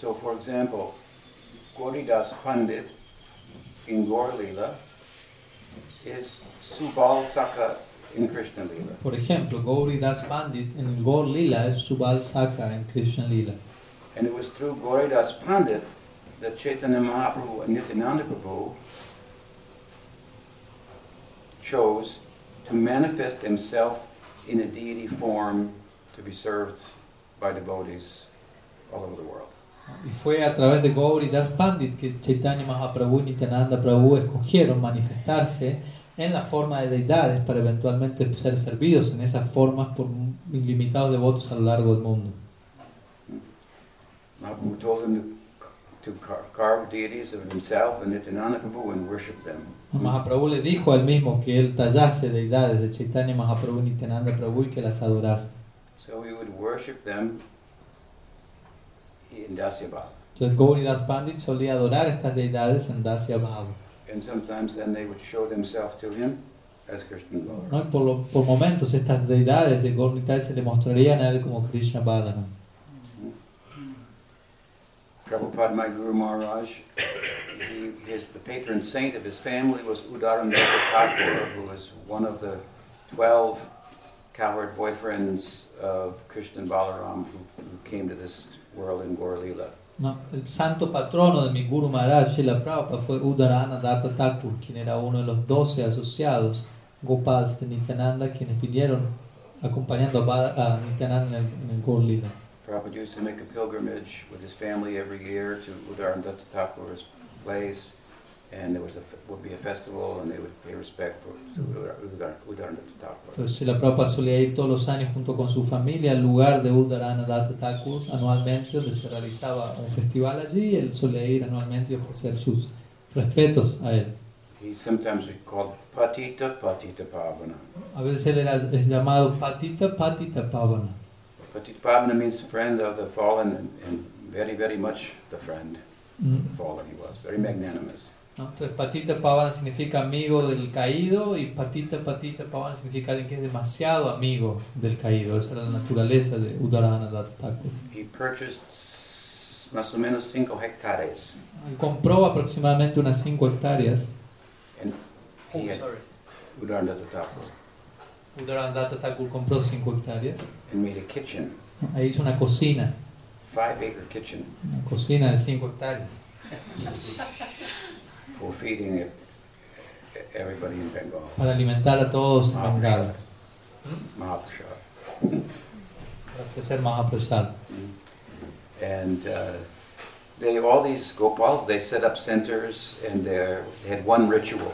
So, for example, Gauridas Pandit in Gaur Lila is Subal Saka in Krishna Lila. Por ejemplo, Gauri Das Pandit en el Gaur Lila es Subal Saka en Krishna Lila. And it was through Gauridas Pandit that Chaitanya Mahaprabhu and Nityananda Prabhu chose to manifest himself in a deity form to be served by devotees all over the world. Y fue a través de Gauri Das Pandit que Chaitanya Mahaprabhu y Nityananda Prabhu escogieron manifestarse en la forma de deidades para eventualmente ser servidos en esas formas por ilimitados devotos a lo largo del mundo. Mahaprabhu told him to, to car- carve deities of himself and Nityananda Prabhu and worship them. Mahaprabhu le dijo al mismo que él tallase deidades de Chaitanya Mahaprabhu y Nityananda Prabhu y que las adorase. So we would worship them in Dasya Bhava. Entonces Gauri Das Pandit solía adorar estas deidades en Dasya Bhava. And sometimes then they would show themselves to him as Krishna Lord. ¿no? Y por, lo- por momentos estas deidades de Gauri Nitai se le mostrarían a él como Krishna Balaram. Prabhupada, my Guru Maharaj, he, his, the patron saint of his family was Udarananda Thakur, who was one of the 12 cowherd boyfriends of Krishna Balaram who, who came to this world in Gaur Lila. ¿no? El santo patrono de mi Guru Maharaj, Srila Prabhupada, fue Udarana Datta Thakur, quien era uno de los doce asociados Gopals de Nityananda, quienes vinieron acompañando a, a Nityananda en el, en el Gaur Lila. Prabhupada used to make a pilgrimage with his family every year to Udarananda Thakur's place, and there was a, would be a festival, and they would pay respect for, to Udar- Udar- Udarananda Thakur. Entonces Srila Prabhupada solía ir todos los años junto con su familia al lugar de Udarana Datta Thakur anualmente, donde se realizaba un festival allí, y él solía ir anualmente y ofrecer sus respetos a él. He sometimes called Patita Patita Pavana. A veces él era es llamado Patita Patita Pavana. Patita Pavana means friend of the fallen and, and very, very much the friend Mm, of the fallen he was. Very magnanimous. ¿No? Entonces Patita Pavana significa amigo del caído y Patita Patita Pavana significa alguien que es demasiado amigo del caído. Esa era la naturaleza de Udarana Datta Thakur. He purchased más o menos cinco hectares. Él compró aproximadamente unas 5 hectáreas. And Oh, he had Thakur Udarana Datta Thakur compró 5 hectáreas. and made a kitchen, Ahí hizo una cocina, five acre kitchen una cocina de 5 hectáreas. for feeding it, everybody in Bengal. Para alimentar a todos en Bengala, Mahaprasad. para ofrecer Mahaprasad. And uh, they, all these Gopals, they set up centers and they had one ritual.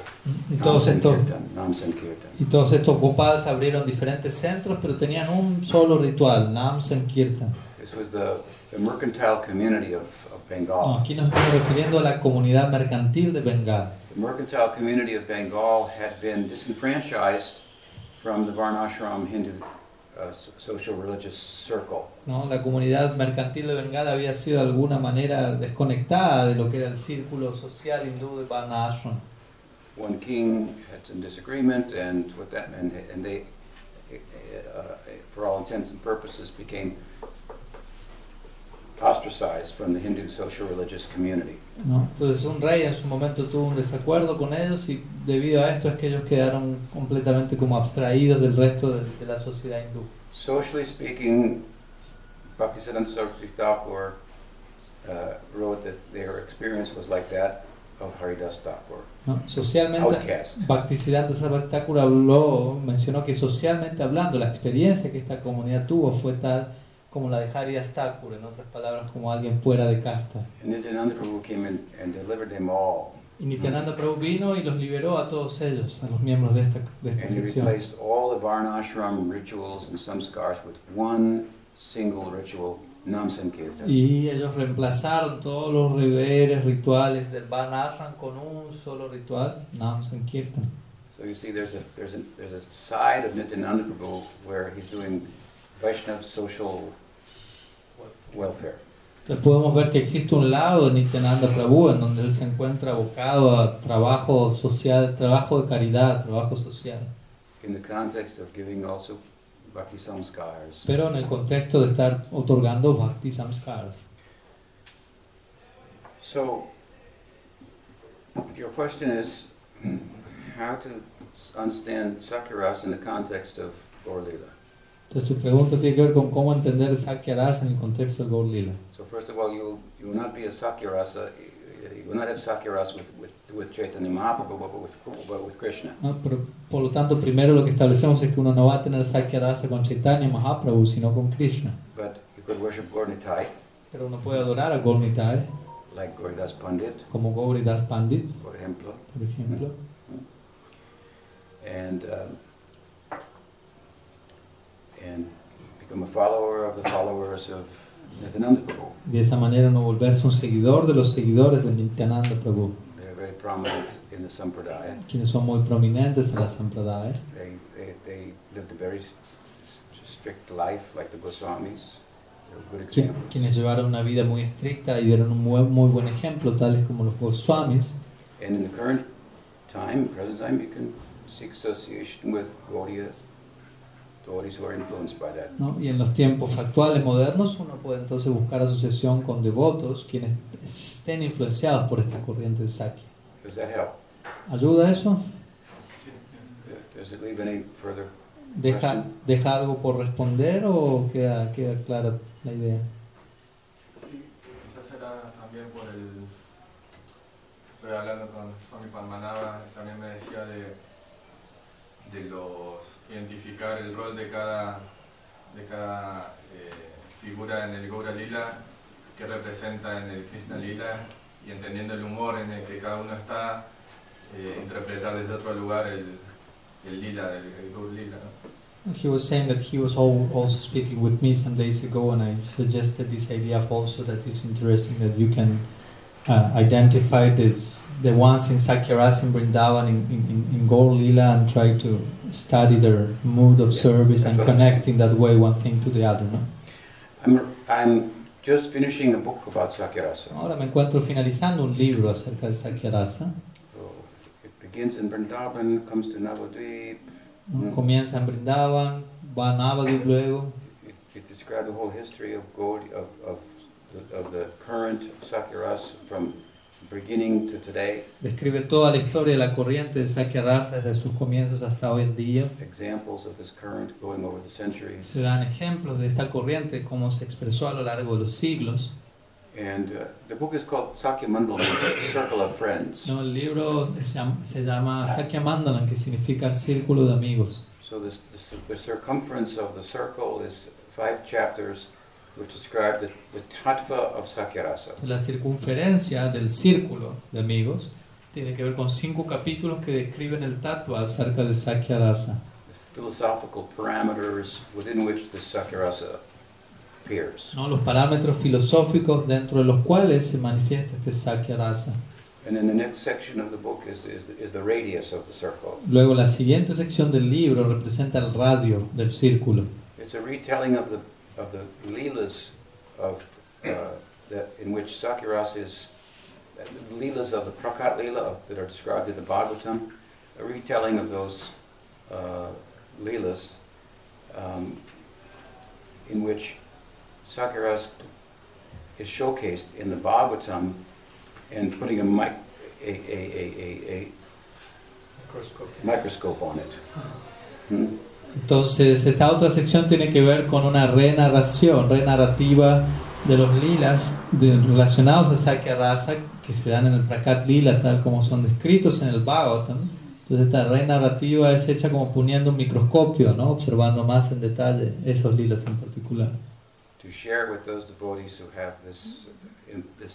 Y todos estos. Y todos estos Gopals abrieron diferentes centros, pero tenían un solo ritual, Nam Sankirtan. This was the, the mercantile community of, of No, Bengal. aquí nos estamos refiriendo a la comunidad mercantil de Bengala. The mercantile community of Bengal had been disenfranchised from the Varnashram Hindu uh, social religious circle. ¿no? La comunidad mercantil de Bengala había sido de alguna manera desconectada de lo que era el círculo social hindú de Varna Ashram. One king had some disagreement, and with that, and, and they, uh, for all intents and purposes, became ostracized from the Hindu social religious community. ¿no? Entonces un rey en su momento tuvo un desacuerdo con ellos y debido a esto es que ellos quedaron completamente como abstraídos del resto de, de la sociedad hindú. Socially speaking, Bhaktisiddhanta Saraswati Thakur uh, wrote that their experience was like that of Haridas Thakur, ¿no? Socialmente, outcast. Bhaktisiddhanta Sarvati Thakur habló, mencionó que socialmente hablando, la experiencia que esta comunidad tuvo fue tal como la de Haridas Thakur, en otras palabras, como alguien fuera de casta. And Nityananda Prabhu came in and delivered them all. Y Nityananda Prabhu vino y los liberó a todos ellos, a los miembros de esta, de esta And he sección. replaced all the Varnashram rituals and samskars with one single ritual, Nam Sankirtan. Y ellos reemplazaron todos los deberes rituales del Varnashram con un solo ritual, Nam Sankirtan. So you see, there's a there's a there's a side of Nityananda Prabhu where he's doing Vaishnav social welfare, Entonces podemos ver que existe un lado de Nityananda Prabhu en donde él se encuentra abocado a trabajo social, trabajo de caridad, trabajo social. in the context of giving also bhakti samskars. Pero en el contexto de estar otorgando Bhakti Samskaras. So your question is how to understand Sakiras in the context of Gaur. Entonces tu pregunta tiene que ver con cómo entender Sakya Rasa en el contexto del Gaur Lila. So first of all, you you will not be a Sakirasa, you will not have Sakiras with, with, with Chaitanya Mahaprabhu, but with, but with Krishna. ¿no? Pero, por lo tanto, primero lo que establecemos es que uno no va a tener Sakya Rasa con Chaitanya Mahaprabhu, sino con Krishna. But you could worship Gaurnitai, Pero uno puede adorar a Gaur Nitai, like Gauridas Pandit, como Gauridas Pandit, por ejemplo, por ejemplo. and, um, and become a follower of the followers of Nityananda Prabhu. De esa manera no volverse un seguidor de los seguidores de Nityananda Prabhu, They're very prominent in the Sampradaya. quienes son muy prominentes en la Sampradaya. They, they, they lived a very s- s- strict life, like the Goswamis. They were good Quien- examples. quienes llevaron una vida muy estricta y dieron un muy, muy buen ejemplo, tales como los Goswamis. And in the current time, present time, you can seek association with Gaudiya devotees who are influenced by that. ¿No? Y en los tiempos actuales, modernos, uno puede entonces buscar asociación con devotos quienes estén influenciados por esta corriente de Sakya. Does that help? ¿Ayuda eso? Does it leave any further? ¿Deja, ¿Deja algo por responder o queda, queda clara la idea? Quizás era también por el. Estoy hablando con Swami Palmanaba, también me decía de, de los. Identificar el rol de cada, de cada eh, figura en el Gaura Lila, que representa en el Krishna Lila, y entendiendo el humor en el que cada uno está, eh, interpretar desde otro lugar el, el Lila, el, el Gaur Lila. ¿no? He was saying that he was al- also speaking with me some days ago, and I suggested this idea of also that it's interesting that you can uh, identify this, the ones in Sakyarasa and Vrindavan in, in, in- Gaur Lila and try to study their mood of Yeah, service and connect in that way one thing to the other. ¿no? I'm, I'm just finishing a book about Sakyarasa. Ahora me encuentro finalizando un libro acerca de Sakyarasa. So it begins in Vrindavan, comes to Navadvip. ¿no? Mm. Comienza en Vrindavan, va a Navadvip luego, It, it described the whole history of Gaudi, of, of, of the current Sakyarasa from beginning to today. describe toda la historia de la corriente de Sakyarasa desde sus comienzos hasta hoy en día. examples of this current going over the centuries. Se dan ejemplos de esta corriente, cómo se expresó a lo largo de los siglos. And uh, the book is called Sakya Mandalam, Circle of Friends. No, el libro se llama, se llama Sakya Mandalam, que significa círculo de amigos. So this, this, the circumference of the circle is five chapters which describe the, the tattva of Sakyarasa. La circunferencia del círculo de amigos tiene que ver con cinco capítulos que describen el tattva acerca de Sakya Rasa, The philosophical parameters within which the Sakyarasa appears. ¿no? los parámetros filosóficos dentro de los cuales se manifiesta este Sakya Rasa. And then the next section of the book is, is, the, is the radius of the circle. Luego la siguiente sección del libro representa el radio del círculo. It's a retelling of the, of the leelas of, uh, that, in which Sakyarasa is, the leelas of the Prakat Leela that are described in the Bhagavatam, a retelling of those uh, leelas um, in which Sakyarasa is showcased in the Bhagavatam and putting a, mic, a, a, a, a, a microscope on it. Hmm? Entonces, esta otra sección tiene que ver con una renarración, renarrativa de los lilas de- relacionados a Sakya Rasa que se dan en el Prakat Lila, tal como son descritos en el Bhagavatam. Entonces, esta red narrativa es hecha como poniendo un microscopio, ¿no? observando más en detalle esos lilas en particular, to share with those devotees who have this,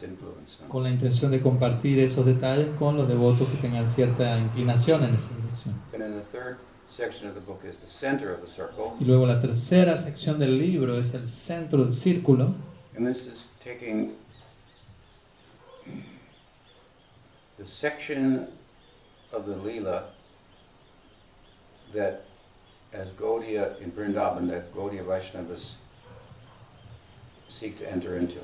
influence. con la intención de compartir esos detalles con los devotos que tengan cierta inclinación en esa dirección. Section of the book is the center of the circle. Y luego la tercera sección del libro es el centro del círculo, And this is taking the section of the Leela that, as Gaudiya in Vrindavan, that Gaudiya Vaishnavas seek to enter into.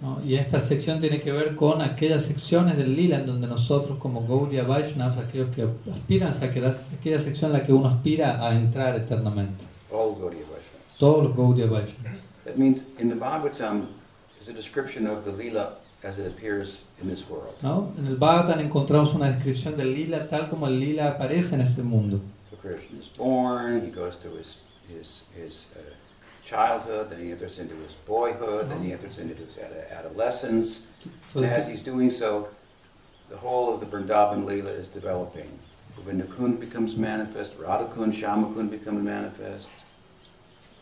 ¿No? Y esta sección tiene que ver con aquellas secciones del lila en donde nosotros como Gaudiya Vaishnavas, aquellos que aspiran a aquella, aquella sección en la que uno aspira a entrar eternamente. All Gaudiya Vaishnavas. Todos los Gaudiya Vaishnavas. That means in the Bhagavatam is a description of the Leela as it appears in this world. ¿no? En el Bhagavatam encontramos una descripción del lila tal como el lila aparece en este mundo. So Krishna is born, he goes through his, his, his uh, childhood, then he enters into his boyhood, then he uh-huh. enters into his ad- adolescence. And as he's doing so, the whole of the Vrindavan Leela is developing. Govinda becomes manifest, Radha Shama Kund become manifest,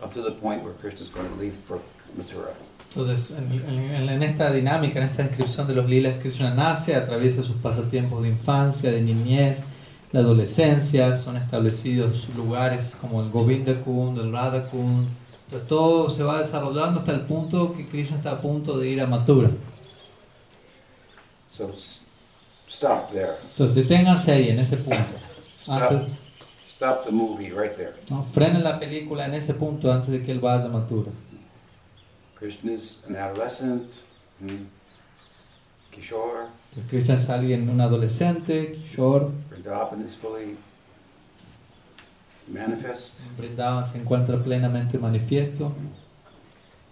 up to the point where Krishna is going to leave for Mathura. entonces en, en- en esta dinámica, en esta descripción de los lilas, Krishna nace, atraviesa sus pasatiempos de infancia, de niñez, la adolescencia, son establecidos lugares como el Govinda Kund, el Radha Kund. Entonces todo se va desarrollando hasta el punto que Krishna está a punto de ir a Mathura. So stop there. Entonces deténganse ahí, en ese punto. Stop, Antes, stop the movie right there. ¿no? Frenen la película en ese punto antes de que él vaya a Mathura. Krishna is an adolescent, hmm, Kishore, Krishna es alguien, un adolescente, Kishore, Vrindavan is fully manifest. Vrindavan se encuentra plenamente manifiesto.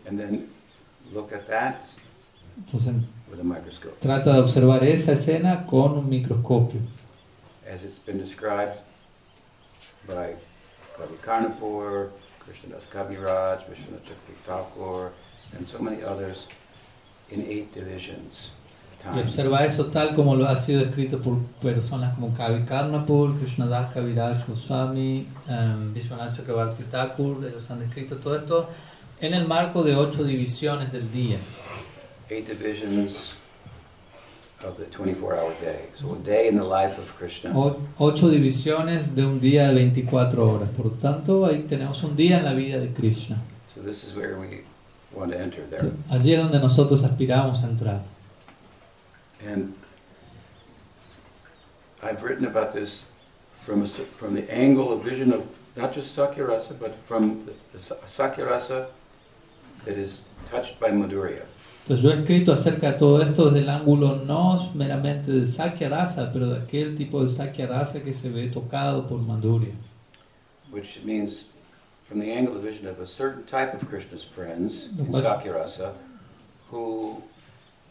And then look at that Entonces with a microscope. trata de observar esa escena con un microscopio. As it's been described by Kavi Karnapur, Krishnadas Kaviraj, Vishwanath Thakur, and so many others in eight divisions Y observa eso tal como lo ha sido escrito por personas como Kavi Karnapur, Krishnadas Kaviraj Goswami, um, Vishwanath Chakrabarti Thakur. Ellos han descrito todo esto en el marco de ocho divisiones del día. Eight divisions of the 24-hour day. So a day in the life of Krishna. O- ocho divisiones de un día de 24 horas. Por lo tanto, ahí tenemos un día en la vida de Krishna. So this is where we want to enter there. Allí es donde nosotros aspiramos a entrar. And I've written about this from, a, from the angle of vision of not just Sakyarasa, but from the, the Sakyarasa that is touched by Madhurya. Entonces yo he escrito acerca de todo esto desde el ángulo no meramente de Sakya Rasa, pero de aquel tipo de Sakya Rasa que se ve tocado por Madhurya. which means from the angle of vision of a certain type of Krishna's friends in What's- Sakyarasa who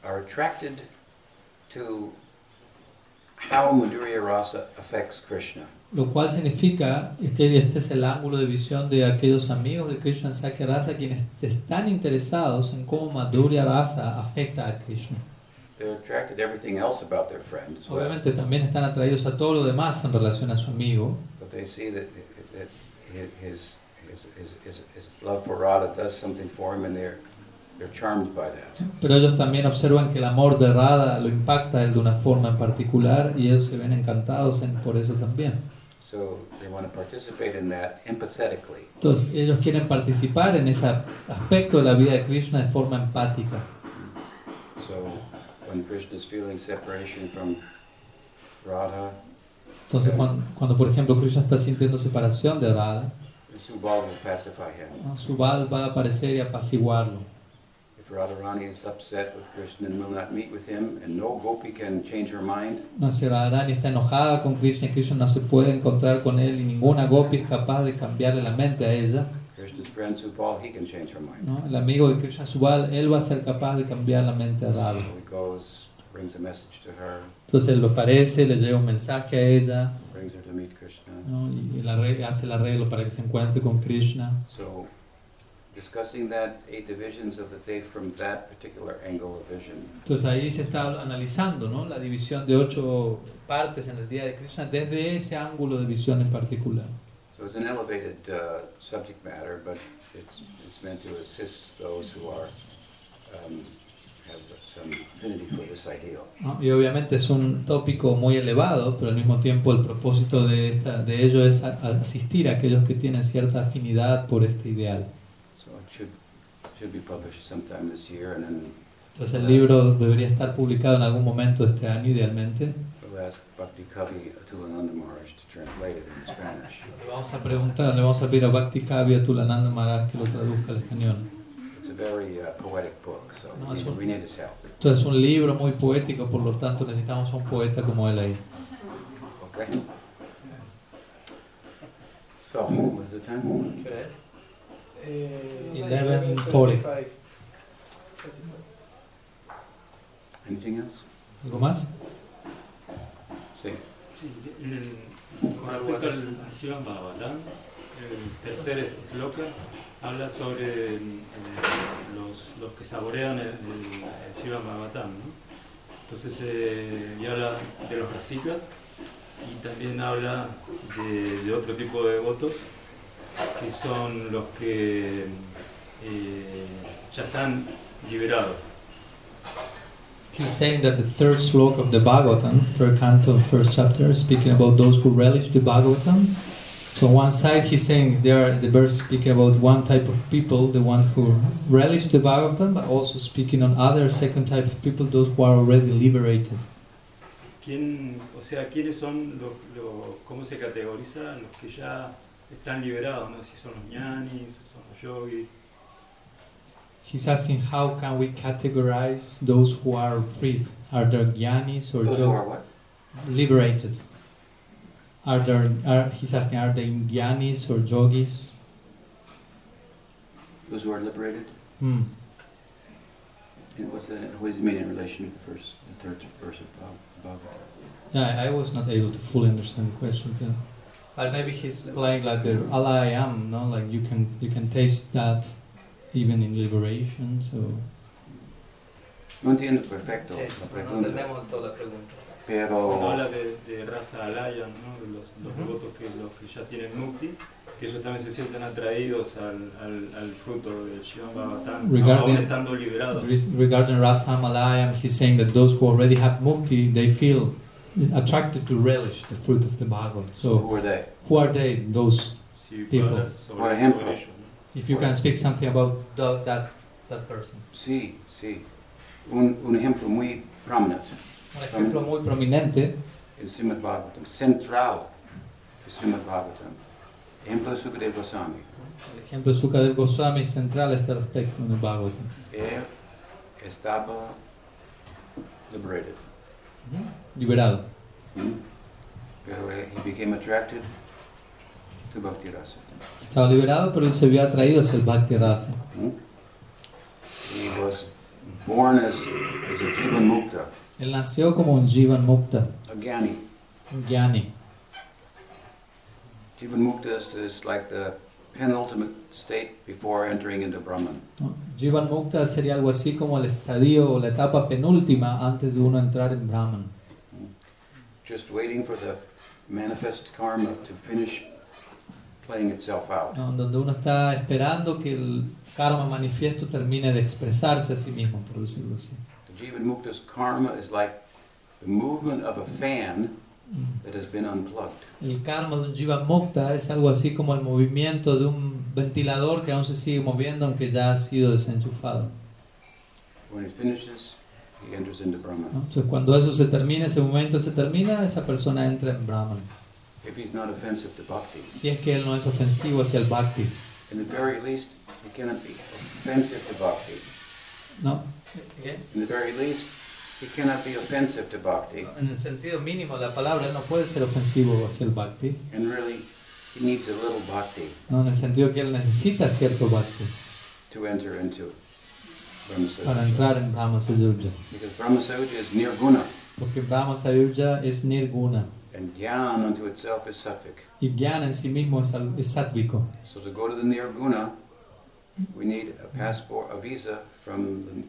are attracted to how Madhurya Rasa affects Krishna. Lo cual significa que este es el ángulo de visión de aquellos amigos de Krishna Sakya Rasa quienes están interesados en cómo Madhurya Rasa afecta a Krishna. They're attracted to everything else about their friend as well, Obviamente también están atraídos a todo lo demás en relación a su amigo, but they see that, that his, his, his, his, his love for Radha does something for him and they're, they're charmed by that. pero ellos también observan que el amor de Radha lo impacta a él de una forma en particular y ellos se ven encantados en- por eso también. So they want to participate in that empathetically. Entonces, ellos quieren participar en ese aspecto de la vida de Krishna de forma empática. So when Krishna is feeling separation from Radha, Entonces, cuando, cuando, por ejemplo Krishna está sintiendo separación de Radha, Subal va a aparecer y apaciguarlo. Radharani is upset with Krishna and will not meet with him, and no gopi can change her mind, No, si Radharani está enojada con Krishna Krishna no se puede encontrar con él y ninguna gopi es capaz de cambiarle la mente a ella, Krishna's friend Subal, he can change her mind. ¿no? el amigo de Krishna Subal, él va a ser capaz de cambiar la mente a Radha. So he goes, brings a message to her, Entonces él lo parece, le lleva un mensaje a ella brings her to meet Krishna. ¿no? y hace el arreglo para que se encuentre con Krishna. So discussing that eight divisions of the day from that particular angle of vision. Entonces ahí se está analizando ¿no? la división de ocho partes en el día de Krishna desde ese ángulo de visión en particular. So it's an elevated uh, subject matter, but it's, it's meant to assist those who are um, have some affinity for this ideal. ¿no? Y obviamente es un tópico muy elevado, pero al mismo tiempo el propósito de, esta, de ello es a- a asistir a aquellos que tienen cierta afinidad por este ideal. So it should should be published sometime this year, and then Entonces el libro debería estar publicado en algún momento de este año, idealmente. we'll ask Bhakti Kavi Atulananda Maharaj to translate it in Spanish. Le vamos a preguntar, le vamos a pedir a Bhakti Kavya Tulananda Maharaj que lo traduzca al español. It's a very uh, poetic book, so No, we, it's one- we need his help. Entonces es un libro muy poético, por lo tanto necesitamos a un poeta como él ahí. Okay. So, what's the time? ¿Qué hora es? Eh, 11:40. Anything else? ¿Algo más? Sí. Sí, en el- con respecto al, Shivan Bhagavatam, el tercer sloka habla sobre eh, los, los que saborean el, el, el Shivan Bhagavatam, ¿no? Entonces, eh, y habla de los rasikas y también habla de, de otro tipo de devotos que son los que eh, ya están liberados. He's saying that the third sloka of the Bhagavatam, third canto, first chapter, speaking about those who relish the Bhagavatam. So on one side he's saying there the verse speaking about one type of people, the ones who relish the Bhagavatam, but also speaking on other second type of people, those who are already liberated. ¿Quién, o sea, quiénes son los, los- cómo se los que ya están liberados, ¿no? Si son los ñanis, son los yogis. He's asking how can we categorize those who are freed? Are there jnanis or Those who are what? liberated? Are there? Are, he's asking, are they jnanis or yogis? Those who are liberated? Hmm. And what's that, what does it mean in relation to the first, the third verse of Bhag- Yeah, I was not able to fully understand the question. Yeah. But maybe he's playing like the Allah I am, no? Like you can you can taste that even in liberation. So No entiendo perfecto Sí, la no entendemos toda la pregunta. Cuando pero habla de, de raza alaya, ¿no? De los, los Ujú. devotos que, los que ya tienen mukti, que ellos también se sienten atraídos al, al, al fruto del Shivan Bhagavatam, Regarding- aún estando liberados. Regarding Rasa Malayam, he's saying that those who already have mukti, they feel attracted to relish the fruit of the Bhagavad. so So who are they? who are they? Those. People. hablar sobre, Por ejemplo. sobre ellos, ¿no? If you can speak something about the, that that person. Sí, sí. Un, un ejemplo muy prominent Un ejemplo muy prominente en Srimad Bhagavatam, central de Srimad Bhagavatam. Ejemplo de Sukadeva Goswami. El ejemplo de Sukadev Goswami es central a este respecto en el Bhagavatam. Eh, Él estaba liberated, Liberado. eh, he became attracted to Bhakti Rasa. Estaba liberado, pero él se vio atraído hacia el Bhakti Rasa. ¿m? He was born as, as a Jivan Mukta, Él nació como un Jivan Mukta, a Gyani. un Jnani. Jivan Mukta is, like the penultimate state before entering into Brahman. Jivan Mukta sería algo así como el estadio o la etapa penúltima antes de uno entrar en Brahman. Just waiting for the manifest karma to finish playing itself out. ¿no? Donde uno está esperando que el karma manifiesto termine de expresarse a sí mismo, por decirlo así. The Jivan Mukta's karma is like the movement of a fan that has been unplugged. El karma de un Jivan Mukta es algo así como el movimiento de un ventilador que aún se sigue moviendo aunque ya ha sido desenchufado. When it finishes, he enters into Brahman. ¿no? Entonces cuando eso se termina, ese momento se termina, esa persona entra en Brahman. If he's not offensive to bhakti, Si es que él no es ofensivo hacia el Bhakti. in the very least, he cannot be offensive to bhakti. ¿no? In the very least, he cannot be offensive to bhakti, En el sentido mínimo la palabra, él no puede ser ofensivo hacia el Bhakti. and really, he needs a little bhakti ¿no? En el sentido que él necesita cierto Bhakti to enter into para entrar en Brahma Sayurja. Because Brahma Sayuja is nirguna, Porque Brahma Sayurja es nirguna. and Dhyan unto itself is sattvic. Y Jnana en sí mismo es, es sátvico. So to go to the nirguna we need a passport, a visa from the,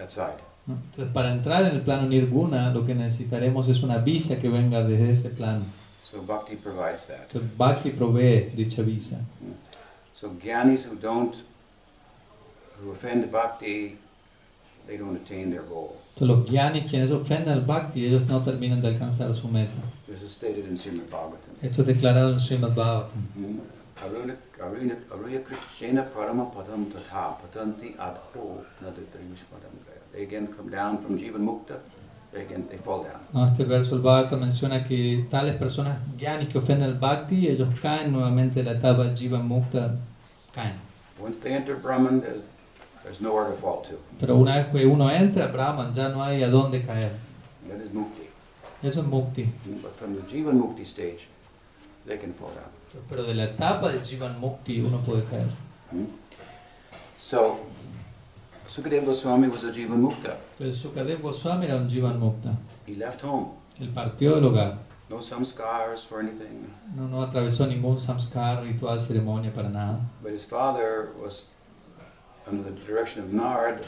that side. Entonces, para entrar en el plano nirguna, lo que necesitaremos es una visa que venga desde ese plano. So bhakti provides that. Entonces, Bhakti provee dicha visa. So gyanis who don't, who offend bhakti, they don't attain their goal. Entonces, los gyanis, quienes ofenden al Bhakti, ellos no terminan de alcanzar su meta. This is stated in Srimad Bhagavatam. Esto es declarado en Srimad Bhagavatam. Hmm. Nadatriyushpadam gaya. They again come down from Jivan Mukta, they again, they fall down. ¿no? Este verso del Bhagavatam menciona que tales personas gyanis que ofenden al Bhakti, ellos caen nuevamente de la etapa Jiva Mukta, caen. Once they enter Brahman, there's, there's nowhere to fall to. Pero una vez que uno entra Brahman, ya no hay a dónde caer. That is mukti. Eso es Mukti. But from the Jivan Mukti stage, they can fall down. Pero de la etapa de Jivan Mukti uno puede caer. Hmm. So, Sukadeva Goswami was a Jivan Mukta. Entonces Sukadev Goswami era un Jivan Mukta. He left home. Él partió del hogar. No samskars for anything. No, no atravesó ningún samskar, ritual, ceremonia para nada. But his father was, under the direction of Nard,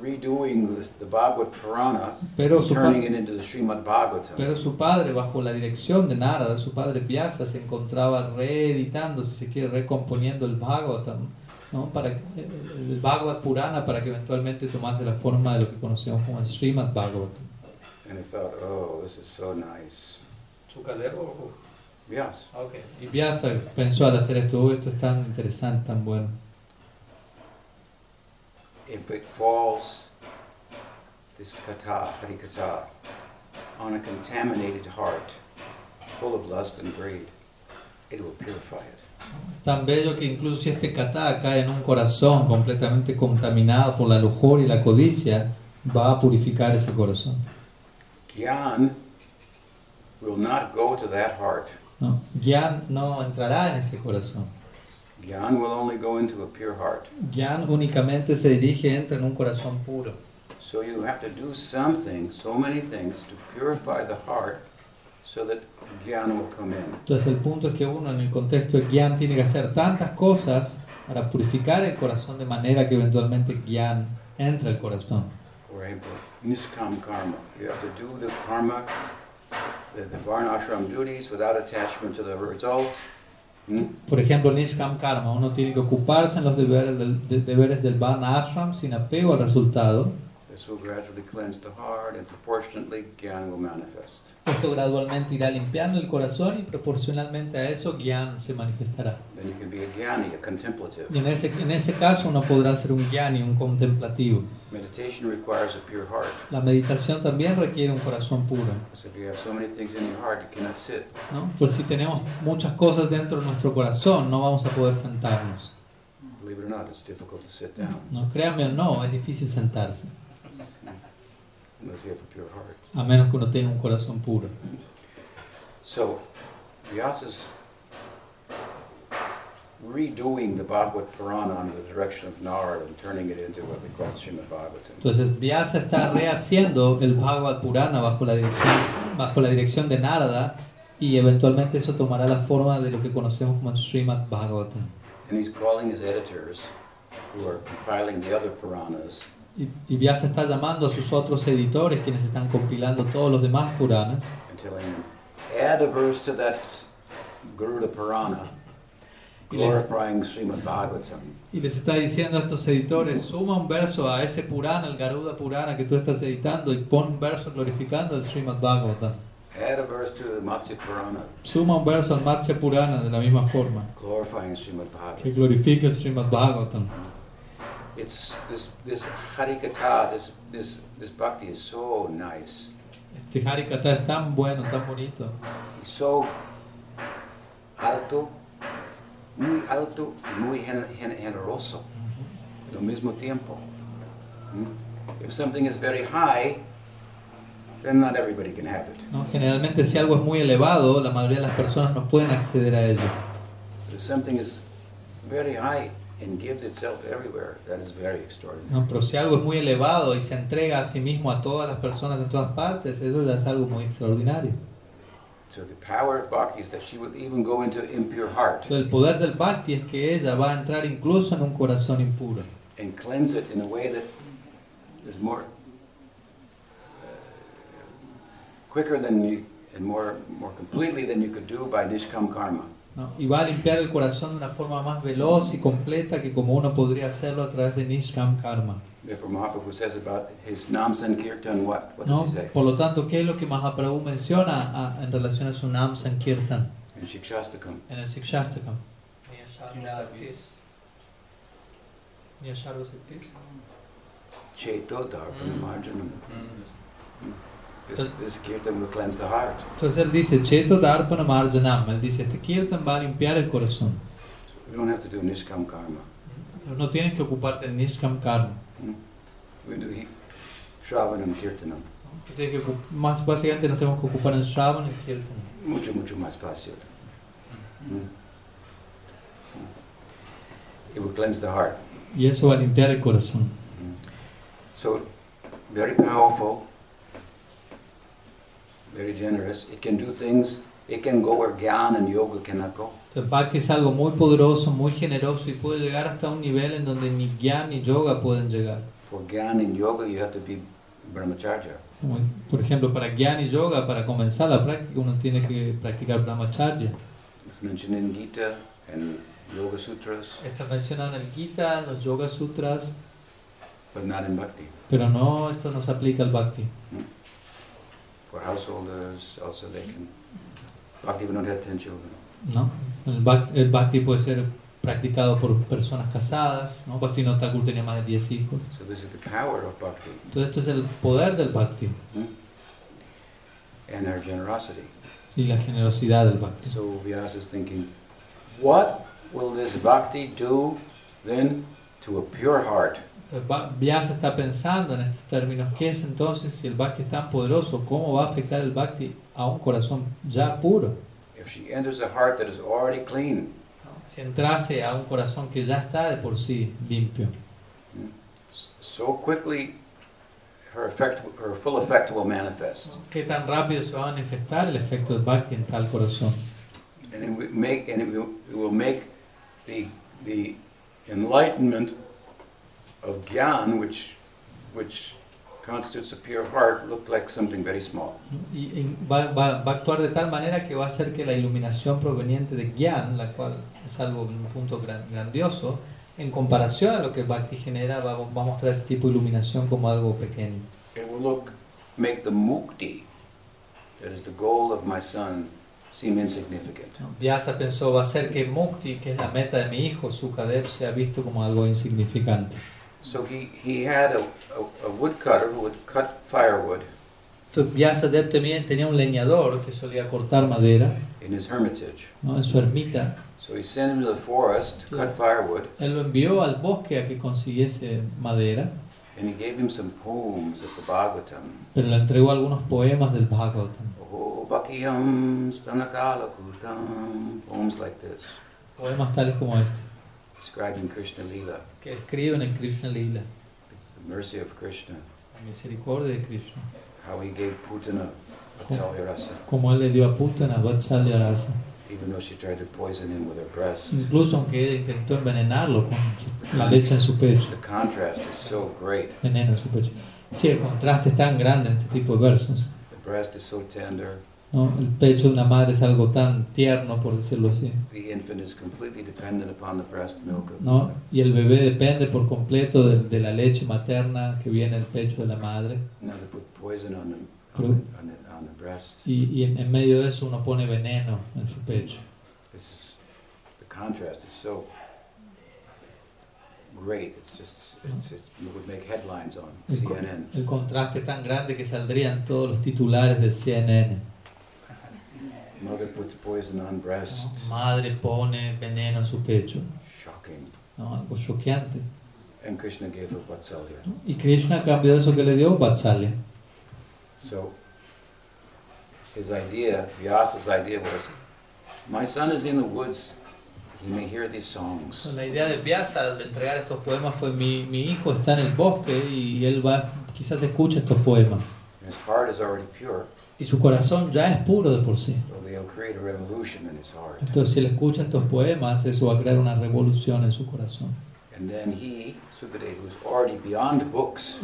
redoing the, the Bhagavad Purana, Pero su, turning it into the Srimad Bhagavatam. pero su padre, bajo la dirección de Narada, su padre Vyasa, se encontraba reeditando, si se quiere, recomponiendo el Bhagavatam, ¿no? para, el, Bhagavad Purana para que eventualmente tomase la forma de lo que conocemos como el Srimad Bhagavatam. And he thought, oh, this is so nice. ¿Sukadeva o Yes. Ah, Ok. Y Vyasa pensó al hacer esto, "Oh, esto es tan interesante, tan bueno. If it falls, this kata, on a contaminated heart, full of lust and greed, it will purify it. Es tan bello que incluso si este kata cae en un corazón completamente contaminado por la lujuria y la codicia, va a purificar ese corazón. Gyan will not go to that heart. ¿no? Gyan no entrará en ese corazón. Gyan will only go into a pure heart. Gyan únicamente se dirige, entra en un corazón puro. So you have to do something, so many things, to purify the heart so that Gyan will come in. Entonces el punto es que uno en el contexto de Gyan tiene que hacer tantas cosas para purificar el corazón de manera que eventualmente Gyan entre al corazón. For example, niskam karma. You have to do the karma, the, the varnashram duties without attachment to the result. Por ejemplo, Nishkam Karma, uno tiene que ocuparse en los deberes del, de- deberes del Varna Ashram sin apego al resultado. This will gradually cleanse the heart and proportionately Gyan will manifest. Esto gradualmente irá limpiando el corazón y proporcionalmente a eso Gyan se manifestará. Gyani. Y en ese, en ese caso uno podrá ser un Gyani, un contemplativo. La meditación también requiere un corazón puro. ¿no? Pues si tenemos muchas cosas dentro de nuestro corazón, no vamos a poder sentarnos. ¿no? Créanme o no, es difícil sentarse, unless you have a pure heart. a menos que uno tenga un corazón puro. So, Vyasa's redoing the Bhagavad Purana under the direction of Narad and turning it into what we call Srimad Bhagavatam. Entonces Vyasa está rehaciendo el Bhagavad Purana bajo la dirección, bajo la dirección de Narada y eventualmente eso tomará la forma de lo que conocemos como el Srimad Bhagavatam. And he's calling his editors, who are compiling the other Puranas, Y, y Vyasa está llamando a sus otros editores, quienes están compilando todos los demás Puranas, add a verse to that Garuda Purana, y les, glorifying Srimad Bhagavatam. y les está diciendo a estos editores, suma un verso a ese Purana, el Garuda Purana que tú estás editando, y pon un verso glorificando el Srimad Bhagavatam. Add a verse to the Matsya Purana, Suma un verso al Matsya Purana de la misma forma, glorifying Srimad que Bhagavatam. glorifique el Srimad Bhagavatam. It's this this harikata, this this this bhakti is so nice. Este Harikata es tan bueno, tan bonito. It's so alto, muy alto muy gen- gen- generoso al mismo tiempo. Mm? If something is very high, then not everybody can have it. ¿no? Generalmente si algo es muy elevado, la mayoría de las personas no pueden acceder a ello. If something is very high and gives itself everywhere, that is very extraordinary. ¿no? Pero si algo es muy elevado y se entrega a sí mismo a todas las personas en todas partes, eso ya es algo muy extraordinario. So the power of bhakti is that she will even go into impure heart Entonces, el poder del bhakti es que ella va a entrar incluso en un corazón impuro and cleanse it in a way that is more uh, quicker than you and more more completely than you could do by nishkam karma. ¿No? y va a limpiar el corazón de una forma más veloz y completa que como uno podría hacerlo a través de Nishkam Karma. Therefore, Mahaprabhu says about his Nam Sankirtan, what? What ¿no? Por lo tanto, ¿qué es lo que Mahaprabhu menciona a- en relación a su Nam Sankirtan en el Sikshastakam? Cheto Darpana Mm. Marjanam. This, this kirtan will cleanse the heart. Entonces él dice, Cheto Darpana Marjanam. Él dice, este Kirtan va a limpiar el corazón. So we don't have to do Nishkam karma. No tienes que ocuparte del Nishkam Karma. Hmm? We do Shravanam Kirtanam. Que más básicamente nos tenemos que ocupar en Shravan y Kirtan. Mucho, mucho más fácil. Mm. It will cleanse the heart. Y eso va a limpiar el corazón. So, very powerful, very generous. It can do things, it can go where Gyan and Yoga cannot go. Entonces, Bhakti es algo muy poderoso, muy generoso y puede llegar hasta un nivel en donde ni Gyan ni Yoga pueden llegar. For Gyan and Yoga, you have to be Brahmacharya. Por ejemplo, para Gyan y Yoga, para comenzar la práctica, uno tiene que practicar Brahmacharya. It's mentioned in Gita and Yoga Sutras, Esto es mencionado en el Gita, en los Yoga Sutras, but not in Bhakti. pero no, esto no se aplica al Bhakti. For householders, also they can. Bhakti we don't have 10 children. ¿no? El, bhakti, el Bhakti puede ser practicado por personas casadas, ¿no? Bhakti no Thakur tenía más de 10 hijos. So this is the power of Bhakti Entonces esto es el poder del Bhakti hmm? and our generosity. y la generosidad del Bhakti. So Vyasa is thinking, what will this Bhakti do then to a pure heart? Entonces Va- Vyasa está pensando en estos términos, ¿qué es entonces si el Bhakti es tan poderoso? ¿Cómo va a afectar el Bhakti a un corazón ya puro? If she enters a heart that is already clean, Si entrase a un corazón que ya está de por sí limpio, so quickly her effect, her full effect will manifest. ¿qué tan rápido se va a manifestar el efecto del Bhakti en tal corazón? And it will make, and it will, it will make the, the enlightenment of Gyan, which, which constitutes a pure heart, look like something very small. Y, va, va- va a actuar de tal manera que va a hacer que la iluminación proveniente de Gyan, la cual es algo un punto gran- grandioso, en comparación a lo que Bhakti genera, va, va a mostrar ese tipo de iluminación como algo pequeño. It will look, make the mukti, that is the goal of my son, seem insignificant. Vyasa pensó, va a hacer que Mukti, que es la meta de mi hijo, Sukadev, sea visto como algo insignificante. So he, he had a, a, a woodcutter who would cut firewood Entonces Vyasadeva también tenía un leñador que solía cortar madera in his hermitage. ¿no? en su ermita. So he sent him to the forest to cut firewood, Él lo envió al bosque a que consiguiese madera, and he gave him some poems of the Bhagavatam. pero le entregó algunos poemas del Bhagavatam. Oh, Bhakiyam Stanakala Kutam, poems like this, Poemas tales como este, describing Krishna Lila, que escriben en Krishna Lila, the mercy of Krishna, la misericordia de Krishna. how he gave Putana Vatsalya Rasa, Como él le dio a Putana, Vatsalya Rasa. even though she tried to poison him with her breast. Incluso aunque ella intentó envenenarlo con la leche en su pecho, The contrast is so great. veneno en su pecho. Sí, el contraste es tan grande en este tipo de versos. The breast is so tender. ¿No? El pecho de una madre es algo tan tierno, por decirlo así. The infant is completely dependent upon the breast milk of the ¿no? Y el bebé depende por completo de, de la leche materna que viene del pecho de la madre. Y, y en, en medio de eso uno pone veneno en su pecho. This is the contrast is so great. It's just it's, it, you would make headlines on El, el contraste es tan grande que saldrían todos los titulares del CNN. Mother puts poison on ¿no? breast. Madre pone veneno en su pecho. Shocking. ¿no? Algo choqueante. And Krishna gave her Vatsalya. ¿no? Y Krishna de eso que le dio, Vatsalya. So his idea, Vyasa's idea was, my son is in the woods. He may hear these songs. La idea de Vyasa al entregar estos poemas fue mi, mi hijo está en el bosque y él va, quizás escuche estos poemas. His heart is already pure. Y su corazón ya es puro de por sí. Entonces, si él escucha estos poemas, eso va a crear una revolución en su corazón.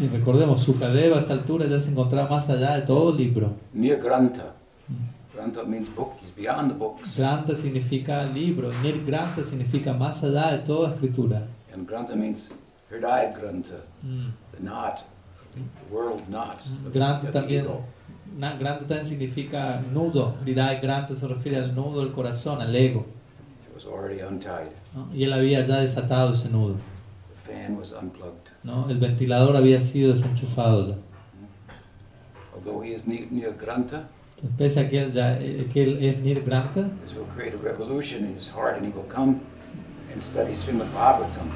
Y recordemos, Sukadeva a esa altura ya se encontraba más allá de todo libro. near Grantha. Grantha means book, he's beyond the books. Granta significa libro, Nir Granta significa más allá de toda escritura. And Grantha means Hridaya Grantha, Mm. the knot, the world knot. of- Granta también, ego. Granta también significa nudo. Hridaya Granta se refiere al nudo del corazón, al ego. It was already untied. ¿no? Y él había ya desatado ese nudo. The fan was unplugged. ¿no? El ventilador había sido desenchufado ya. Although he is pese a que él, ya, eh, que él es Nir Granta, this will create a revolution in his heart and he will come and study Srimad Bhagavatam.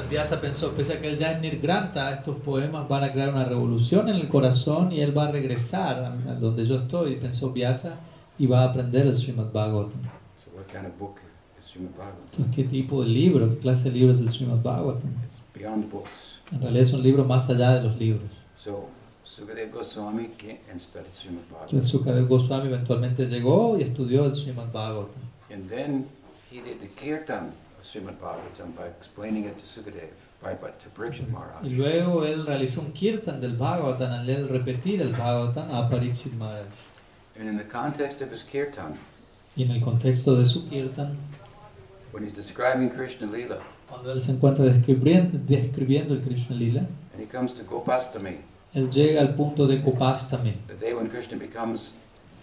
Vyasa pensó, pese a que él ya es Nir Granta, estos poemas van a crear una revolución en el corazón y él va a regresar a, a donde yo estoy, pensó Vyasa, y va a aprender el Srimad Bhagavatam. So what kind of book is Srimad Bhagavatam? Entonces, ¿qué tipo de libro, qué clase de libro es el Srimad Bhagavatam? It's beyond books. En realidad es un libro más allá de los libros. So Sukadeva Goswami came and studied Srimad Entonces Goswami eventualmente llegó y estudió el Srimad Bhagavatam. And then he did the kirtan Y luego él realizó un kirtan del Bhagavatam al él repetir el Bhagavatam a Parikshit Maharaj. And in the context of his kirtan, Y en el contexto de su kirtan, when he's describing Krishna Lila, cuando él se encuentra describiendo, describiendo el Krishna Lila, and he comes to Gopastami, él llega al punto de Kopastami, the day when Krishna becomes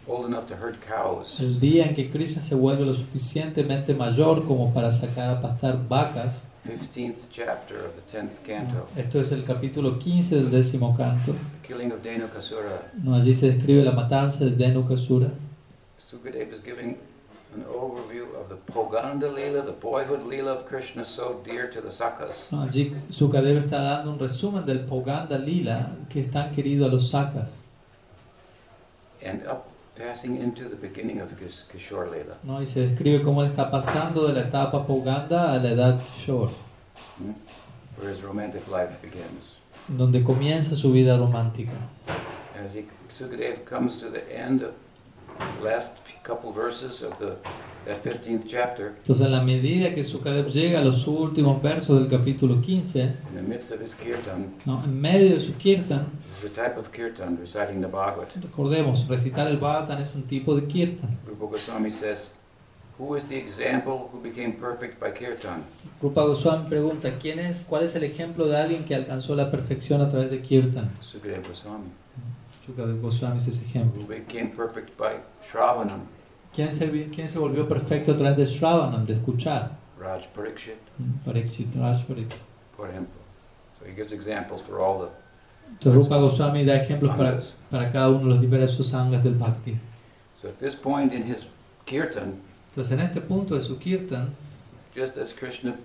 old enough to herd cows, el día en que Krishna se vuelve lo suficientemente mayor como para sacar a pastar vacas. 15th chapter of the 10th canto, Esto es el capítulo 15 del décimo canto. the killing of Dhenukasura. ¿no? Allí se describe la matanza de Dhenukasura. Sukadeva is giving an overview of the Poganda Lila, the boyhood Lila of Krishna, so dear to the Sakas. ¿no? Allí Sukadeva está dando un resumen del Poganda Lila que es tan querido a los sakas. and up passing into the beginning of Kishore. ¿no? Y se describe cómo él está pasando de la etapa Poganda a la edad Kishore, hmm, where his romantic life begins. donde comienza su vida romántica. As he, Sukadeva comes to the end of Entonces, en la medida que Sukadev llega a los últimos versos del capítulo 15, in the midst of his kirtan, ¿no? en medio de su kirtan, this is a type of kirtan, reciting the Bhagavad. recordemos, recitar el Bhagavatam es un tipo de kirtan. Rupa Goswami says, Who is the example who became perfect by kirtan? Rupa Goswami pregunta, ¿quién es, ¿cuál es el ejemplo de alguien que alcanzó la perfección a través de kirtan? Sukadeva Goswami. Sukadev Goswami es ese ejemplo. Who became perfect by Shravanam? ¿Quién se, quién se volvió perfecto a través de Shravanam, de escuchar? Raj Parikshit, Parikshit, Raj Parikshit. por ejemplo. So he gives examples for all the Entonces Rupa Goswami da ejemplos para, para cada uno de los diversos angas del Bhakti. So at this point in his kirtan, Entonces en este punto de su kirtan, just as Krishna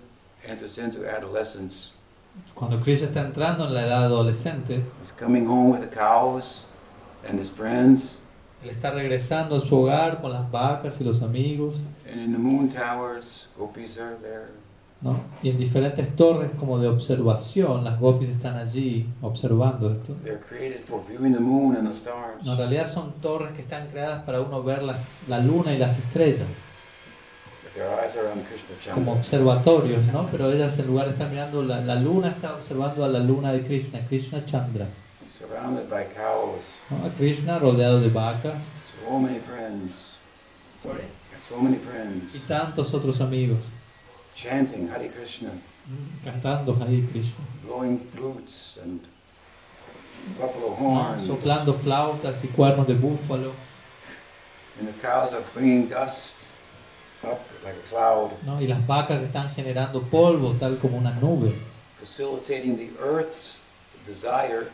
enters into adolescence, cuando Krishna está entrando en la edad adolescente, he's coming home with the cows and his friends, él está regresando a su hogar con las vacas y los amigos, and in the moon towers, gopis are there. ¿no? Y en diferentes torres como de observación, las gopis están allí observando esto. They're created for viewing the moon and the stars. No, en realidad son torres que están creadas para uno ver las, la luna y las estrellas, But their eyes are on Krishna como observatorios, ¿no? Pero ellas en lugar estar mirando la, la luna, está observando a la luna de Krishna, Krishna Chandra. Surrounded by cows. A Krishna rodeado de vacas so many friends, Sorry. so many y friends, tantos otros amigos chanting Hare Krishna, cantando Hare Krishna, blowing flutes and buffalo ¿no? horns. soplando flautas y cuernos de búfalo, And the cows are bringing dust up like a cloud, ¿no? y las vacas están generando polvo tal como una nube, facilitating the earth's desire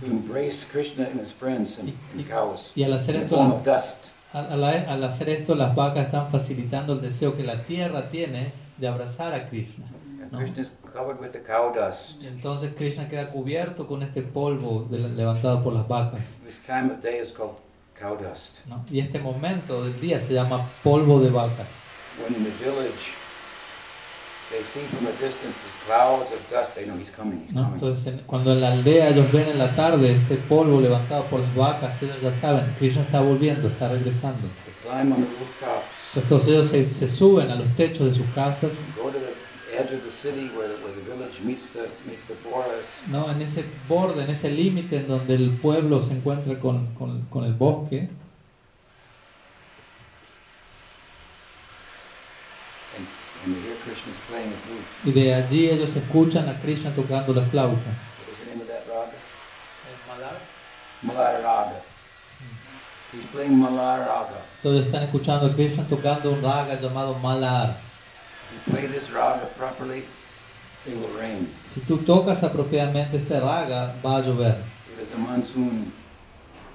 to embrace Krishna and his friends and, and cows y al hacer in the esto form of dust. Al, hacer esto, las vacas están facilitando el deseo que la tierra tiene de abrazar a Krishna. And No. Krishna is covered with the cow dust. Entonces Krishna queda cubierto con este polvo de- levantado por las vacas. This time of day is called cow dust. ¿no? Y este momento del día se llama polvo de vaca. When in the village they see from a distance the clouds of dust, they know he's coming, he's ¿no? coming. Entonces, en- cuando en la aldea ellos ven en la tarde este polvo levantado por las vacas, ellos ya saben, Krishna está volviendo, está regresando. They climb on the rooftops, Entonces ellos se, se suben a los techos de sus casas, go to the edge of the city where, where the village meets the, meets the forest, ¿no? en ese borde, en ese límite en donde el pueblo se encuentra con, con- con el bosque, and, and y de allí ellos escuchan a Krishna tocando la flauta. What is the name of that raga? Malar. Malar Raga. He's playing Malar Raga. Entonces están escuchando a Krishna tocando un raga llamado Malar. If you play this raga properly, it will rain. Si tú tocas apropiadamente este raga, va a llover, It is a monsoon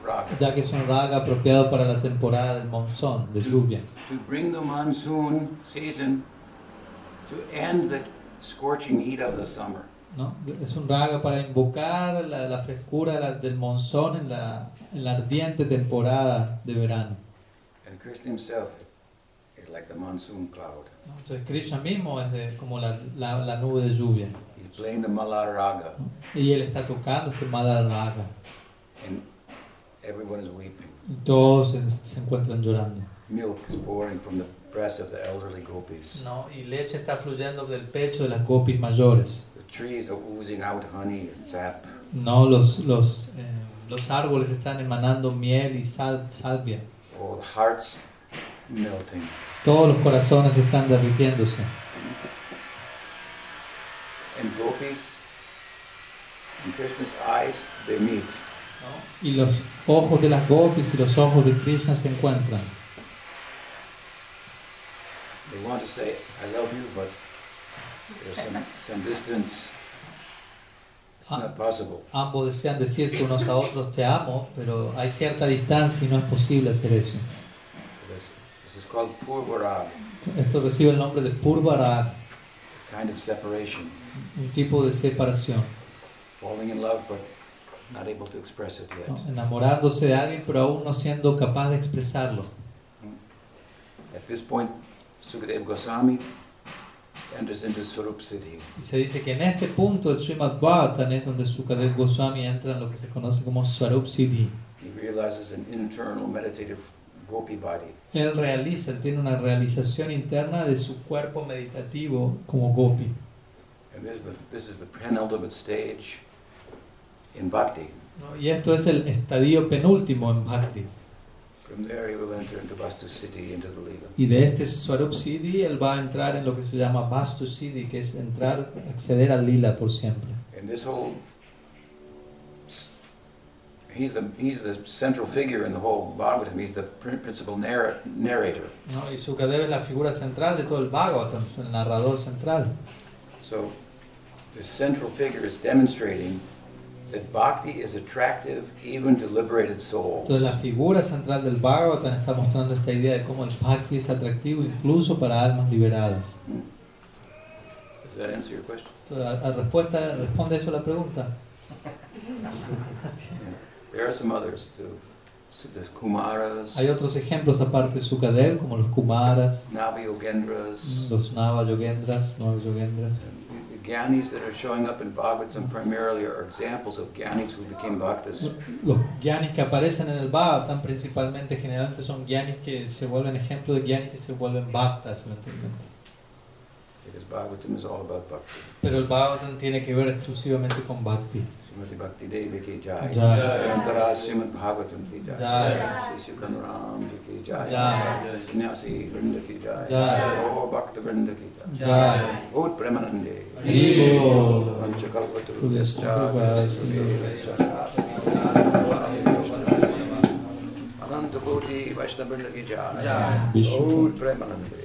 raga. ya que es un raga apropiado para la temporada del monzón, de lluvia. To bring the monsoon season to end the scorching heat of the summer. ¿no? Es un raga para invocar la, la frescura la- del monzón en la, en la ardiente temporada de verano. And Krishna himself is like the monsoon cloud. ¿no? Entonces Krishna mismo es de- como la, la- la nube de lluvia. He's playing the Y él está tocando este Malar raga. and everyone is weeping. Todos se, se encuentran llorando. Milk is pouring from the breasts of the elderly gopis. ¿no? Y leche está fluyendo del pecho de las gopis mayores. The trees are oozing out honey and sap. No, los, los, eh, los árboles están emanando miel y sal, salvia. All hearts melting. Todos los corazones están derritiéndose. And gopis, in Krishna's eyes, they meet. Y los ojos de las gopis y los ojos de Krishna se encuentran. Want to say, I love you, but there's some, some distance. It's Ah. not possible. Ambos desean decirse unos a otros te amo, pero hay cierta distancia y no es posible hacer eso. So this, this is called purvarag, Esto recibe el nombre de Purvara, kind of separation. un tipo de separación. Falling in love, but not able to express it yet. ¿no? Enamorándose de alguien, pero aún no siendo capaz de expresarlo. At this point, Sukadeva Goswami enters into Swarup Siddhi. Y se dice que en este punto el Srimad Bhagavatam es donde Sukadev Goswami entra en lo que se conoce como Swarup Siddhi. He realizes an internal meditative gopi body. Él realiza, él tiene una realización interna de su cuerpo meditativo como Gopi. And this is the, this is the penultimate stage in bhakti. ¿no? Y esto es el estadio penúltimo en Bhakti. Y de este Swarup Siddhi él va a entrar en lo que se llama Vastu Siddhi, que es entrar, acceder al lila por siempre. And this whole, he's the, he's the central figure in the whole Bhagavatam. He's the pr- principal narr- narrator. ¿no? Y Sukadev es la figura central de todo el Bhagavatam, el narrador central. So, this central figure is demonstrating that bhakti is attractive even to liberated souls. Entonces la figura central del Bhagavatam está mostrando esta idea de cómo el Bhakti es atractivo incluso para almas liberadas. Does that answer your question? Entonces, a, a respuesta, ¿Responde eso la pregunta? There are some others too. So there's Kumaras, Hay otros ejemplos aparte de Sukadev, como los Kumaras, Navi Yogendras, los Nava Yogendras, Nava Yogendras. the Gyanis that are showing up in Bhagavatam primarily are examples of Gyanis who became Bhaktas. Los Gyanis que aparecen en el Bhagavatam principalmente, generalmente son Gyanis que se vuelven ejemplo de Gyanis que se vuelven Bhaktas eventualmente. Because Bhagavatam is all about Bhakti. Pero el Bhagavatam tiene que ver exclusivamente con Bhakti. स्मृति भक्ति देवी की जाय अंतरा श्रीमद भागवतम की जाय श्री श्री कनुराम जी की जाय सन्यासी वृंद की जाय भक्त वृंद की जाय भूत प्रेमानंदे। पंचकल्पतरु वैष्णव की जाय भूत प्रेमानंदे।